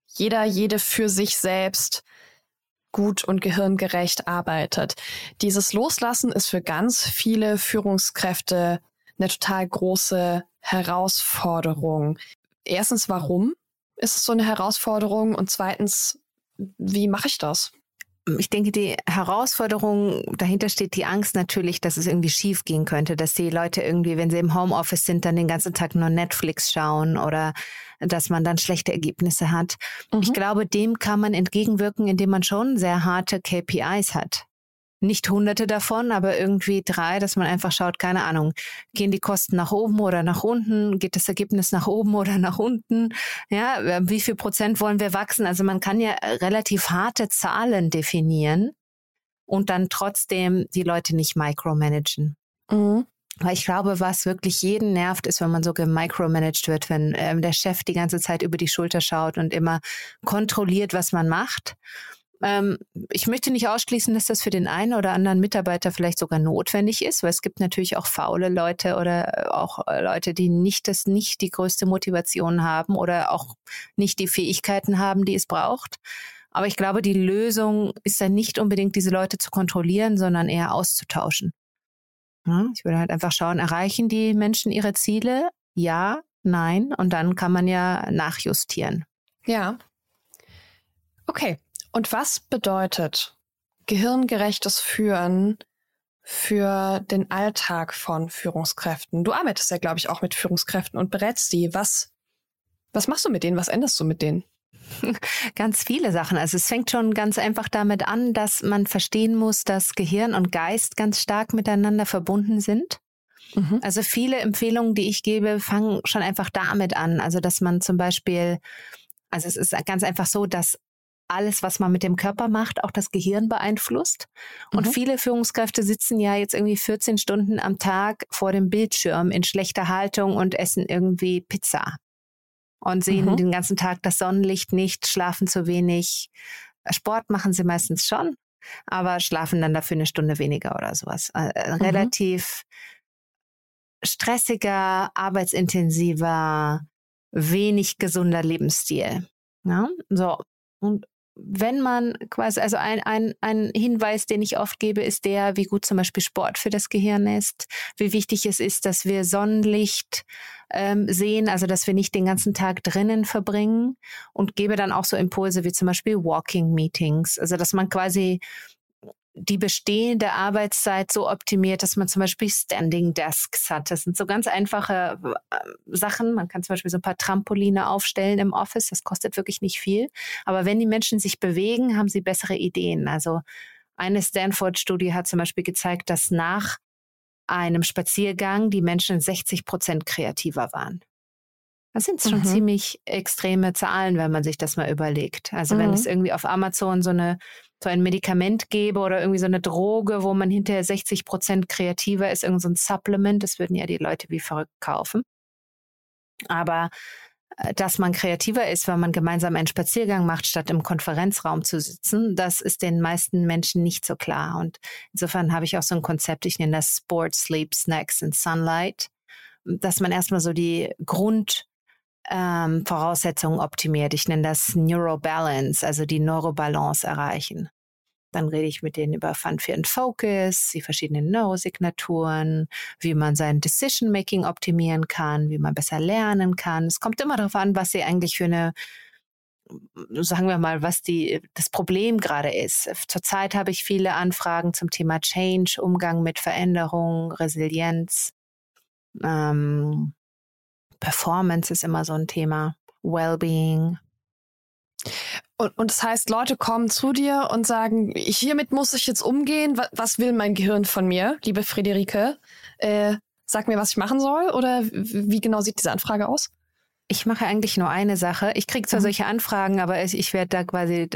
jeder, jede für sich selbst gut und gehirngerecht arbeitet. Dieses Loslassen ist für ganz viele Führungskräfte eine total große Herausforderung. Erstens, warum ist es so eine Herausforderung? Und zweitens, wie mache ich das? Ich denke, die Herausforderung, dahinter steht die Angst natürlich, dass es irgendwie schief gehen könnte, dass die Leute irgendwie, wenn sie im Homeoffice sind, dann den ganzen Tag nur Netflix schauen oder dass man dann schlechte Ergebnisse hat. Mhm. Ich glaube, dem kann man entgegenwirken, indem man schon sehr harte KPIs hat nicht hunderte davon, aber irgendwie drei, dass man einfach schaut, keine Ahnung, gehen die Kosten nach oben oder nach unten, geht das Ergebnis nach oben oder nach unten, ja, wie viel Prozent wollen wir wachsen? Also man kann ja relativ harte Zahlen definieren und dann trotzdem die Leute nicht micromanagen. Mhm. Weil ich glaube, was wirklich jeden nervt, ist, wenn man so gemicromanaged wird, wenn ähm, der Chef die ganze Zeit über die Schulter schaut und immer kontrolliert, was man macht. Ähm, ich möchte nicht ausschließen, dass das für den einen oder anderen Mitarbeiter vielleicht sogar notwendig ist, weil es gibt natürlich auch faule Leute oder äh, auch äh, Leute, die nicht das nicht die größte Motivation haben oder auch nicht die Fähigkeiten haben, die es braucht. Aber ich glaube, die Lösung ist dann nicht unbedingt, diese Leute zu kontrollieren, sondern eher auszutauschen. Ich würde halt einfach schauen, erreichen die Menschen ihre Ziele? Ja, nein. Und dann kann man ja nachjustieren. Ja. Okay. Und was bedeutet gehirngerechtes Führen für den Alltag von Führungskräften? Du arbeitest ja, glaube ich, auch mit Führungskräften und berätst die. Was, was machst du mit denen? Was änderst du mit denen? Ganz viele Sachen. Also es fängt schon ganz einfach damit an, dass man verstehen muss, dass Gehirn und Geist ganz stark miteinander verbunden sind. Mhm. Also viele Empfehlungen, die ich gebe, fangen schon einfach damit an. Also dass man zum Beispiel, also es ist ganz einfach so, dass alles, was man mit dem Körper macht, auch das Gehirn beeinflusst. Und mhm. viele Führungskräfte sitzen ja jetzt irgendwie 14 Stunden am Tag vor dem Bildschirm in schlechter Haltung und essen irgendwie Pizza und sehen mhm. den ganzen Tag das Sonnenlicht nicht, schlafen zu wenig. Sport machen sie meistens schon, aber schlafen dann dafür eine Stunde weniger oder sowas. Äh, äh mhm. Relativ stressiger, arbeitsintensiver, wenig gesunder Lebensstil. Ja? So. Und wenn man quasi, also ein, ein, ein Hinweis, den ich oft gebe, ist der, wie gut zum Beispiel Sport für das Gehirn ist, wie wichtig es ist, dass wir Sonnenlicht ähm, sehen, also dass wir nicht den ganzen Tag drinnen verbringen und gebe dann auch so Impulse wie zum Beispiel Walking Meetings, also dass man quasi die bestehende Arbeitszeit so optimiert, dass man zum Beispiel Standing Desks hat. Das sind so ganz einfache äh, Sachen. Man kann zum Beispiel so ein paar Trampoline aufstellen im Office. Das kostet wirklich nicht viel. Aber wenn die Menschen sich bewegen, haben sie bessere Ideen. Also eine Stanford-Studie hat zum Beispiel gezeigt, dass nach einem Spaziergang die Menschen 60 Prozent kreativer waren. Das sind schon mhm. ziemlich extreme Zahlen, wenn man sich das mal überlegt. Also mhm. wenn es irgendwie auf Amazon so eine so ein Medikament gebe oder irgendwie so eine Droge, wo man hinterher 60 Prozent kreativer ist, irgendein so Supplement, das würden ja die Leute wie verrückt kaufen. Aber äh, dass man kreativer ist, wenn man gemeinsam einen Spaziergang macht, statt im Konferenzraum zu sitzen, das ist den meisten Menschen nicht so klar. Und insofern habe ich auch so ein Konzept, ich nenne das Sport, Sleep, Snacks and Sunlight, dass man erstmal so die Grund ähm, Voraussetzungen optimiert. Ich nenne das Neurobalance, also die Neurobalance erreichen. Dann rede ich mit denen über Fun, Fear and Focus, die verschiedenen Neurosignaturen, wie man sein Decision-Making optimieren kann, wie man besser lernen kann. Es kommt immer darauf an, was sie eigentlich für eine sagen wir mal, was die, das Problem gerade ist. Zurzeit habe ich viele Anfragen zum Thema Change, Umgang mit Veränderung, Resilienz. Ähm, Performance ist immer so ein Thema. Wellbeing. Und, und das heißt, Leute kommen zu dir und sagen, hiermit muss ich jetzt umgehen. Was, was will mein Gehirn von mir, liebe Friederike? Äh, sag mir, was ich machen soll? Oder wie genau sieht diese Anfrage aus? Ich mache eigentlich nur eine Sache. Ich kriege zwar mhm. solche Anfragen, aber ich werde da quasi,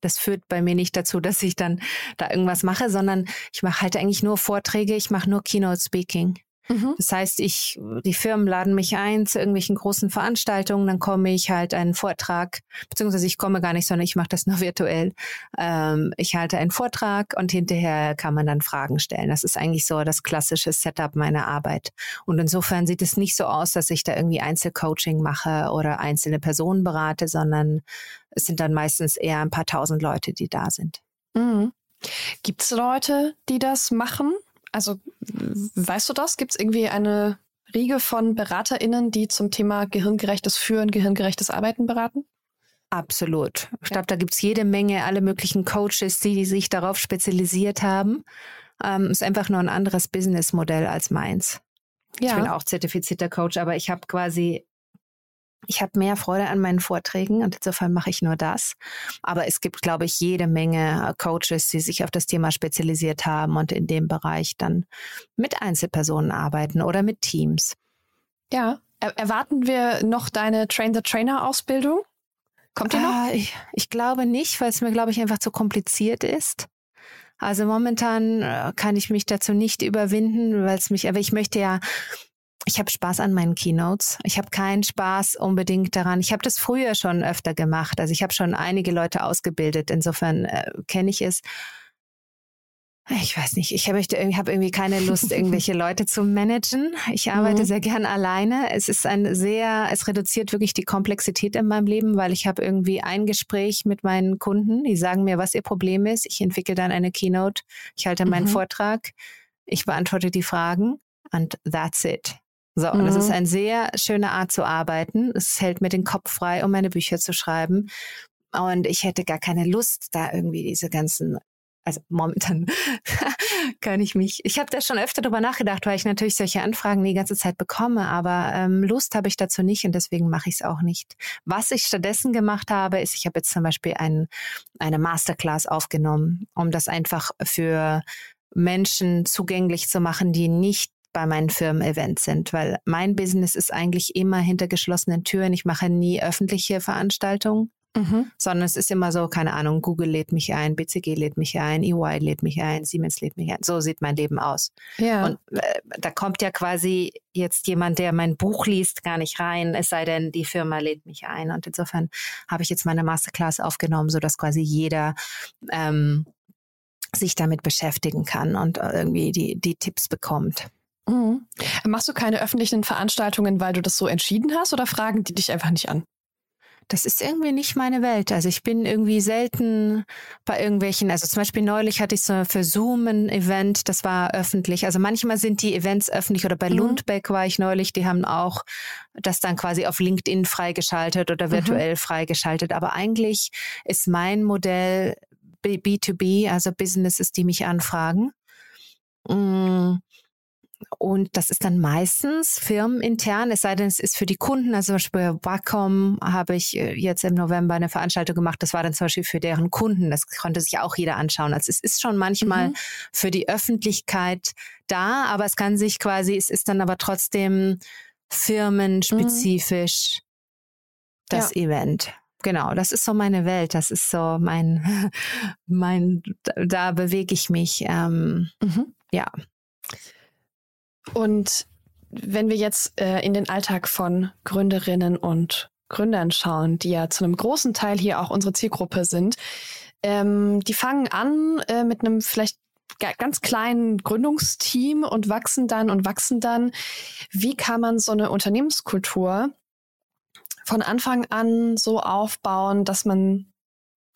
das führt bei mir nicht dazu, dass ich dann da irgendwas mache, sondern ich mache halt eigentlich nur Vorträge, ich mache nur Keynote Speaking. Mhm. Das heißt, ich, die Firmen laden mich ein zu irgendwelchen großen Veranstaltungen, dann komme ich halt einen Vortrag, beziehungsweise ich komme gar nicht, sondern ich mache das nur virtuell. Ähm, ich halte einen Vortrag und hinterher kann man dann Fragen stellen. Das ist eigentlich so das klassische Setup meiner Arbeit. Und insofern sieht es nicht so aus, dass ich da irgendwie Einzelcoaching mache oder einzelne Personen berate, sondern es sind dann meistens eher ein paar tausend Leute, die da sind. Mhm. Gibt es Leute, die das machen? Also weißt du das? Gibt es irgendwie eine Riege von BeraterInnen, die zum Thema gehirngerechtes Führen, gehirngerechtes Arbeiten beraten? Absolut. Ich glaube, da gibt es jede Menge, alle möglichen Coaches, die, die sich darauf spezialisiert haben. Ähm, ist einfach nur ein anderes Businessmodell als meins. Ja. Ich bin auch zertifizierter Coach, aber ich habe quasi ich habe mehr Freude an meinen Vorträgen und insofern mache ich nur das. Aber es gibt, glaube ich, jede Menge äh, Coaches, die sich auf das Thema spezialisiert haben und in dem Bereich dann mit Einzelpersonen arbeiten oder mit Teams. Ja, er erwarten wir noch deine Train-the-Trainer-Ausbildung? Kommt die noch? Äh, ich, ich glaube nicht, weil es mir, glaube ich, einfach zu kompliziert ist. Also momentan äh, kann ich mich dazu nicht überwinden, weil es mich, aber ich möchte ja, ich habe Spaß an meinen Keynotes. Ich habe keinen Spaß unbedingt daran. Ich habe das früher schon öfter gemacht. Also ich habe schon einige Leute ausgebildet. Insofern äh, kenne ich es. Ich weiß nicht, ich habe hab irgendwie keine Lust, irgendwelche Leute zu managen. Ich arbeite mhm. sehr gern alleine. Es ist ein sehr, es reduziert wirklich die Komplexität in meinem Leben, weil ich habe irgendwie ein Gespräch mit meinen Kunden, die sagen mir, was ihr Problem ist. Ich entwickle dann eine Keynote, ich halte meinen mhm. Vortrag, ich beantworte die Fragen and that's it. So, mhm. und das ist eine sehr schöne Art zu arbeiten. Es hält mir den Kopf frei, um meine Bücher zu schreiben. Und ich hätte gar keine Lust, da irgendwie diese ganzen also momentan kann ich mich, ich habe da schon öfter drüber nachgedacht, weil ich natürlich solche Anfragen die ganze Zeit bekomme, aber ähm, Lust habe ich dazu nicht und deswegen mache ich es auch nicht. Was ich stattdessen gemacht habe, ist, ich habe jetzt zum Beispiel ein, eine Masterclass aufgenommen, um das einfach für Menschen zugänglich zu machen, die nicht bei meinen Firmen-Events sind, weil mein Business ist eigentlich immer hinter geschlossenen Türen. Ich mache nie öffentliche Veranstaltungen. Mhm. Sondern es ist immer so, keine Ahnung, Google lädt mich ein, BCG lädt mich ein, EY lädt mich ein, Siemens lädt mich ein. So sieht mein Leben aus. Ja. Und äh, da kommt ja quasi jetzt jemand, der mein Buch liest, gar nicht rein, es sei denn, die Firma lädt mich ein. Und insofern habe ich jetzt meine Masterclass aufgenommen, sodass quasi jeder ähm, sich damit beschäftigen kann und irgendwie die, die Tipps bekommt. Mhm. Machst du keine öffentlichen Veranstaltungen, weil du das so entschieden hast oder fragen die dich einfach nicht an? das ist irgendwie nicht meine Welt. Also ich bin irgendwie selten bei irgendwelchen, also zum Beispiel neulich hatte ich so für Zoom ein Event, das war öffentlich. Also manchmal sind die Events öffentlich oder bei mhm. Lundbeck war ich neulich, die haben auch das dann quasi auf LinkedIn freigeschaltet oder mhm. virtuell mhm. freigeschaltet. Aber eigentlich ist mein Modell B2B, also Businesses, die mich anfragen. Mm, und das ist dann meistens firmenintern, es sei denn, es ist für die Kunden. Also zum Beispiel bei Wacom habe ich äh, jetzt im November eine Veranstaltung gemacht. Das war dann zum Beispiel für deren Kunden. Das konnte sich auch jeder anschauen. Also es ist schon manchmal mhm. für die Öffentlichkeit da, aber es kann sich quasi, es ist dann aber trotzdem firmenspezifisch mhm. das ja. Event. Genau, das ist so meine Welt. Das ist so mein, mein, da bewege ich mich. Ähm, mhm. Ja. Und wenn wir jetzt äh, in den Alltag von Gründerinnen und Gründern schauen, die ja zu einem großen Teil hier auch unsere Zielgruppe sind, ähm, die fangen an äh, mit einem vielleicht ganz kleinen Gründungsteam und wachsen dann und wachsen dann. Wie kann man so eine Unternehmenskultur von Anfang an so aufbauen, dass man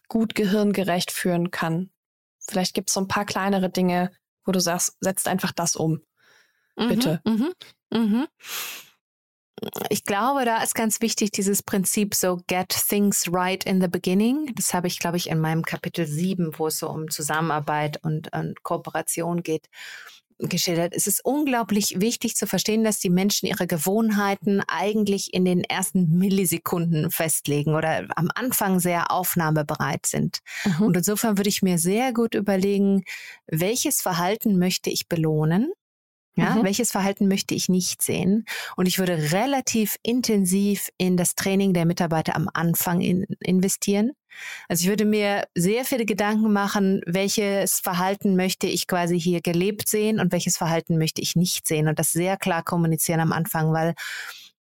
gut gehirngerecht führen kann? Vielleicht gibt es so ein paar kleinere Dinge, wo du sagst, setzt einfach das um. Mhm, Bitte. Mhm, mhm. Ich glaube, da ist ganz wichtig dieses Prinzip so get things right in the beginning. Das habe ich, glaube ich, in meinem Kapitel 7, wo es so um Zusammenarbeit und, und Kooperation geht, geschildert. Es ist unglaublich wichtig zu verstehen, dass die Menschen ihre Gewohnheiten eigentlich in den ersten Millisekunden festlegen oder am Anfang sehr aufnahmebereit sind. Mhm. Und insofern würde ich mir sehr gut überlegen, welches Verhalten möchte ich belohnen? Ja, mhm. welches Verhalten möchte ich nicht sehen? Und ich würde relativ intensiv in das Training der Mitarbeiter am Anfang in, investieren. Also ich würde mir sehr viele Gedanken machen, welches Verhalten möchte ich quasi hier gelebt sehen und welches Verhalten möchte ich nicht sehen und das sehr klar kommunizieren am Anfang, weil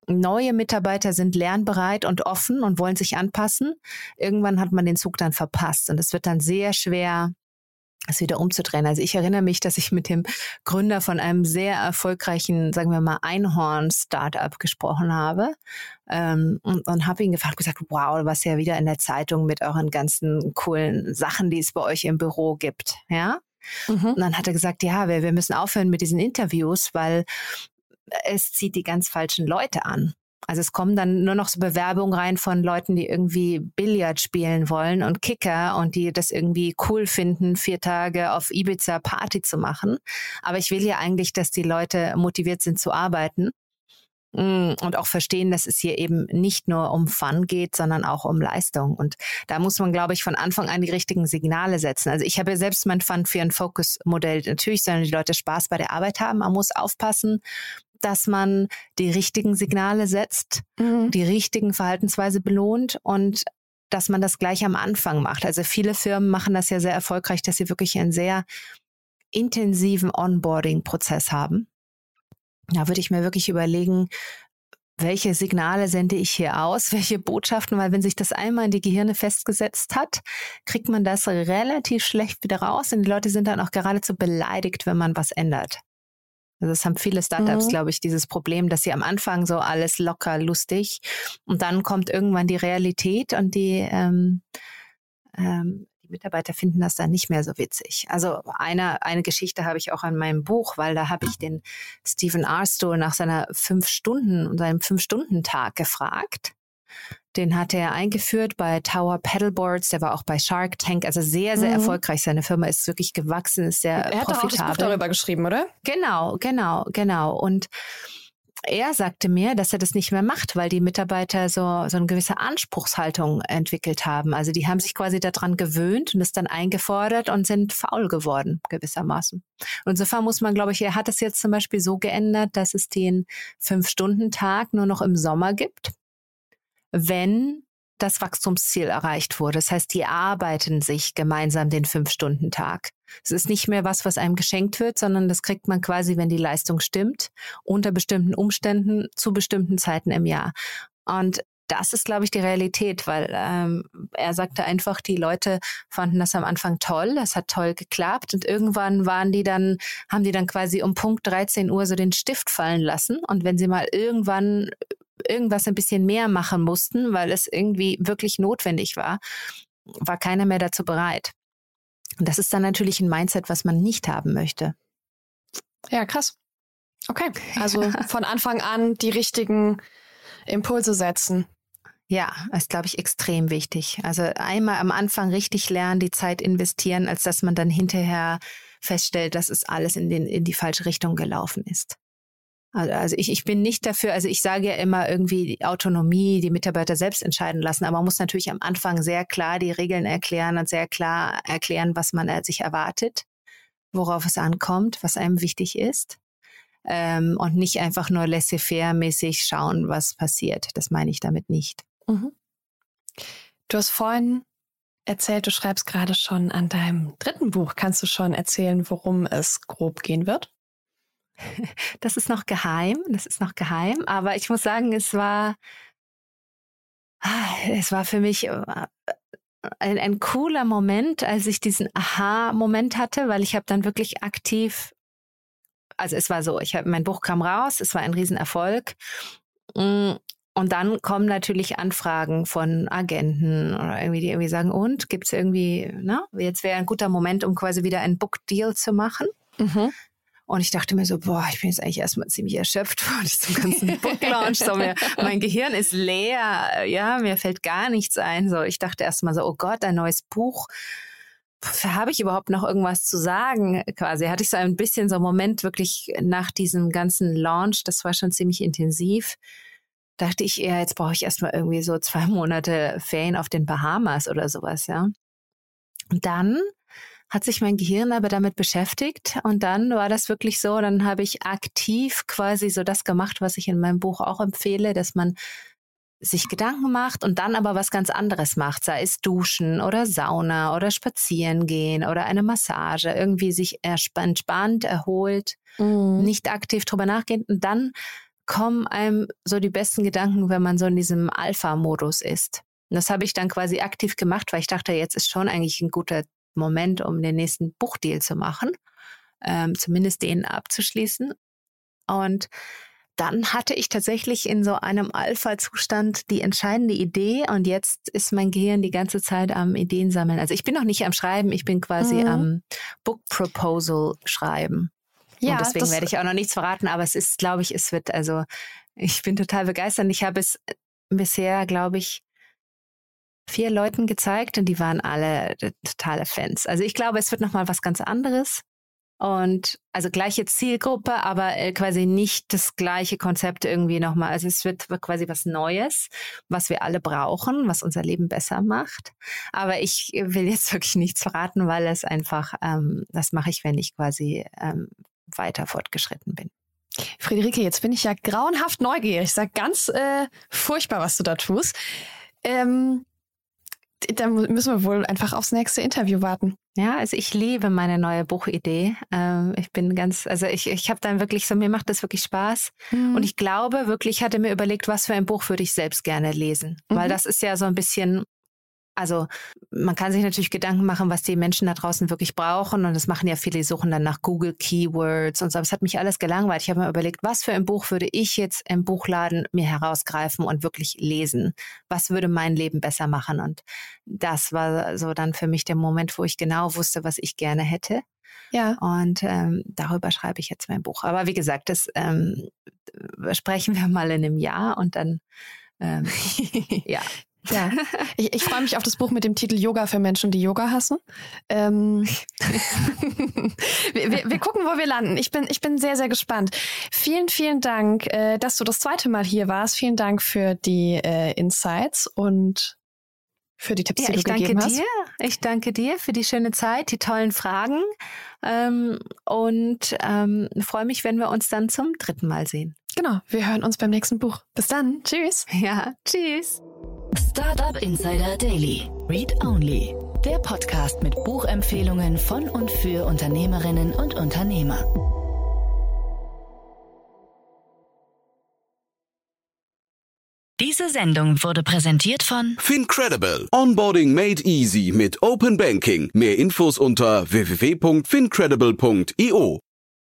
neue Mitarbeiter sind lernbereit und offen und wollen sich anpassen. Irgendwann hat man den Zug dann verpasst und es wird dann sehr schwer, es wieder umzudrehen. Also ich erinnere mich, dass ich mit dem Gründer von einem sehr erfolgreichen, sagen wir mal, Einhorn-Startup gesprochen habe ähm, und, und habe ihn gefragt, gesagt, wow, was ja wieder in der Zeitung mit euren ganzen coolen Sachen, die es bei euch im Büro gibt, ja. Mhm. Und dann hat er gesagt, ja, wir, wir müssen aufhören mit diesen Interviews, weil es zieht die ganz falschen Leute an. Also es kommen dann nur noch so Bewerbungen rein von Leuten, die irgendwie Billard spielen wollen und Kicker und die das irgendwie cool finden, vier Tage auf Ibiza Party zu machen. Aber ich will ja eigentlich, dass die Leute motiviert sind zu arbeiten mm, und auch verstehen, dass es hier eben nicht nur um Fun geht, sondern auch um Leistung. Und da muss man, glaube ich, von Anfang an die richtigen Signale setzen. Also ich habe ja selbst mein Fun für ein Focus-Modell. Natürlich sollen die Leute Spaß bei der Arbeit haben. Man muss aufpassen, dass man die richtigen Signale setzt, mhm. die richtigen Verhaltensweise belohnt und dass man das gleich am Anfang macht. Also viele Firmen machen das ja sehr erfolgreich, dass sie wirklich einen sehr intensiven Onboarding-Prozess haben. Da würde ich mir wirklich überlegen, welche Signale sende ich hier aus, welche Botschaften, weil wenn sich das einmal in die Gehirne festgesetzt hat, kriegt man das relativ schlecht wieder raus und die Leute sind dann auch geradezu beleidigt, wenn man was ändert. Also es haben viele Startups, mhm. glaube ich, dieses Problem, dass sie am Anfang so alles locker, lustig und dann kommt irgendwann die Realität und die ähm, ähm, die Mitarbeiter finden das dann nicht mehr so witzig. Also eine, eine Geschichte habe ich auch an meinem Buch, weil da habe ich den Stephen Arstow nach seiner fünf Stunden, seinem Fünf-Stunden-Tag gefragt. Den hatte er eingeführt bei Tower Pedalboards, der war auch bei Shark Tank, also sehr, sehr mhm. erfolgreich. Seine Firma ist wirklich gewachsen, ist sehr er profitabel. Er hat auch das Buch darüber geschrieben, oder? Genau, genau, genau. Und er sagte mir, dass er das nicht mehr macht, weil die Mitarbeiter so, so eine gewisse Anspruchshaltung entwickelt haben. Also die haben sich quasi daran gewöhnt und es dann eingefordert und sind faul geworden, gewissermaßen. Und insofern muss man, glaube ich, er hat es jetzt zum Beispiel so geändert, dass es den Fünf-Stunden-Tag nur noch im Sommer gibt, wenn das Wachstumsziel erreicht wurde. Das heißt, die arbeiten sich gemeinsam den Fünf-Stunden-Tag. Es ist nicht mehr was, was einem geschenkt wird, sondern das kriegt man quasi, wenn die Leistung stimmt, unter bestimmten Umständen zu bestimmten Zeiten im Jahr. Und das ist, glaube ich, die Realität, weil ähm, er sagte einfach, die Leute fanden das am Anfang toll, das hat toll geklappt und irgendwann waren die dann, haben die dann quasi um Punkt 13 Uhr so den Stift fallen lassen und wenn sie mal irgendwann irgendwas ein bisschen mehr machen mussten, weil es irgendwie wirklich notwendig war, war keiner mehr dazu bereit. Und das ist dann natürlich ein Mindset, was man nicht haben möchte. Ja, krass. Okay, also von Anfang an die richtigen Impulse setzen. Ja, ist, glaube ich, extrem wichtig. Also einmal am Anfang richtig lernen, die Zeit investieren, als dass man dann hinterher feststellt, dass es alles in, den, in die falsche Richtung gelaufen ist. Also, also ich, ich bin nicht dafür, also ich sage ja immer irgendwie die Autonomie, die Mitarbeiter selbst entscheiden lassen, aber man muss natürlich am Anfang sehr klar die Regeln erklären und sehr klar erklären, was man sich erwartet, worauf es ankommt, was einem wichtig ist. Ähm, und nicht einfach nur laissez-faire-mäßig schauen, was passiert. Das meine ich damit nicht. Mhm. Du hast vorhin erzählt, du schreibst gerade schon an deinem dritten Buch. Kannst du schon erzählen, worum es grob gehen wird? Das ist noch geheim, das ist noch geheim, aber ich muss sagen, es war, es war für mich äh, ein, ein cooler Moment, als ich diesen Aha-Moment hatte, weil ich habe dann wirklich aktiv, also es war so, ich habe mein Buch kam raus, es war ein Riesenerfolg. Mm, und dann kommen natürlich Anfragen von Agenten oder irgendwie, die irgendwie sagen, und gibt es irgendwie, ne, jetzt wäre ein guter Moment, um quasi wieder einen Book Deal zu machen. Mhm. Und ich dachte mir so, boah, ich bin jetzt eigentlich erstmal ziemlich erschöpft von diesem ganzen Book Launch. So, mir, mein Gehirn ist leer. Ja, mir fällt gar nichts ein. So, ich dachte erstmal so, oh Gott, ein neues Buch. Habe ich überhaupt noch irgendwas zu sagen? Quasi hatte ich so ein bisschen so einen Moment wirklich nach diesem ganzen Launch. Das war schon ziemlich intensiv. Dachte ich eher, jetzt brauche ich erstmal irgendwie so zwei Monate Ferien auf den Bahamas oder sowas, ja. Und dann hat sich mein Gehirn aber damit beschäftigt und dann war das wirklich so, dann habe ich aktiv quasi so das gemacht, was ich in meinem Buch auch empfehle, dass man sich Gedanken macht und dann aber was ganz anderes macht, sei es Duschen oder Sauna oder Spazieren gehen oder eine Massage, irgendwie sich entspannt, erholt, mhm. nicht aktiv drüber nachgehen und dann kommen einem so die besten Gedanken, wenn man so in diesem Alpha-Modus ist. Und das habe ich dann quasi aktiv gemacht, weil ich dachte, jetzt ist schon eigentlich ein guter Moment, um den nächsten Buchdeal zu machen, ähm, zumindest den abzuschließen. Und dann hatte ich tatsächlich in so einem Alpha-Zustand die entscheidende Idee und jetzt ist mein Gehirn die ganze Zeit am Ideen sammeln. Also ich bin noch nicht am Schreiben, ich bin quasi mhm. am Book Proposal schreiben. Ja, und deswegen werde ich auch noch nichts verraten, aber es ist, glaube ich, es wird, also ich bin total begeistert. Ich habe es bisher, glaube ich, vier Leuten gezeigt und die waren alle äh, totale Fans. Also ich glaube, es wird nochmal was ganz anderes. Und also gleiche Zielgruppe, aber äh, quasi nicht das gleiche Konzept irgendwie nochmal. Also es wird quasi was Neues, was wir alle brauchen, was unser Leben besser macht. Aber ich will jetzt wirklich nichts verraten, weil es einfach, ähm, das mache ich, wenn ich quasi ähm, weiter fortgeschritten bin. Friederike, jetzt bin ich ja grauenhaft neugierig. Ich sag ganz äh, furchtbar, was du da tust. Ähm, da müssen wir wohl einfach aufs nächste Interview warten. Ja, also ich liebe meine neue Buchidee. Ähm, ich bin ganz, also ich, ich habe dann wirklich so, mir macht das wirklich Spaß. Mhm. Und ich glaube wirklich, ich hatte mir überlegt, was für ein Buch würde ich selbst gerne lesen. Mhm. Weil das ist ja so ein bisschen also man kann sich natürlich Gedanken machen, was die Menschen da draußen wirklich brauchen. Und das machen ja viele, die suchen dann nach Google Keywords und so. Aber es hat mich alles gelangweilt. Ich habe mir überlegt, was für ein Buch würde ich jetzt im Buchladen mir herausgreifen und wirklich lesen? Was würde mein Leben besser machen? Und das war so dann für mich der Moment, wo ich genau wusste, was ich gerne hätte. Ja. Und ähm, darüber schreibe ich jetzt mein Buch. Aber wie gesagt, das ähm, sprechen wir mal in einem Jahr und dann ähm, ja, ja, ich, ich freue mich auf das Buch mit dem Titel Yoga für Menschen, die Yoga hassen. Ähm, wir, wir, wir, gucken, wo wir landen. Ich bin, ich bin sehr, sehr gespannt. Vielen, vielen Dank, äh, dass du das zweite Mal hier warst. Vielen Dank für die äh, Insights und für die Tipps, ja, die du gegeben hast. Dir. Ich danke dir für die schöne Zeit, die tollen Fragen ähm, und ähm, freue mich, wenn wir uns dann zum dritten Mal sehen. Genau, wir hören uns beim nächsten Buch. Bis dann. Tschüss. Ja, tschüss. Startup Insider Daily. Read Only. Der Podcast mit Buchempfehlungen von und für Unternehmerinnen und Unternehmer. Diese Sendung wurde präsentiert von Fincredible. Onboarding made easy mit Open Banking. Mehr Infos unter www.fincredible.io.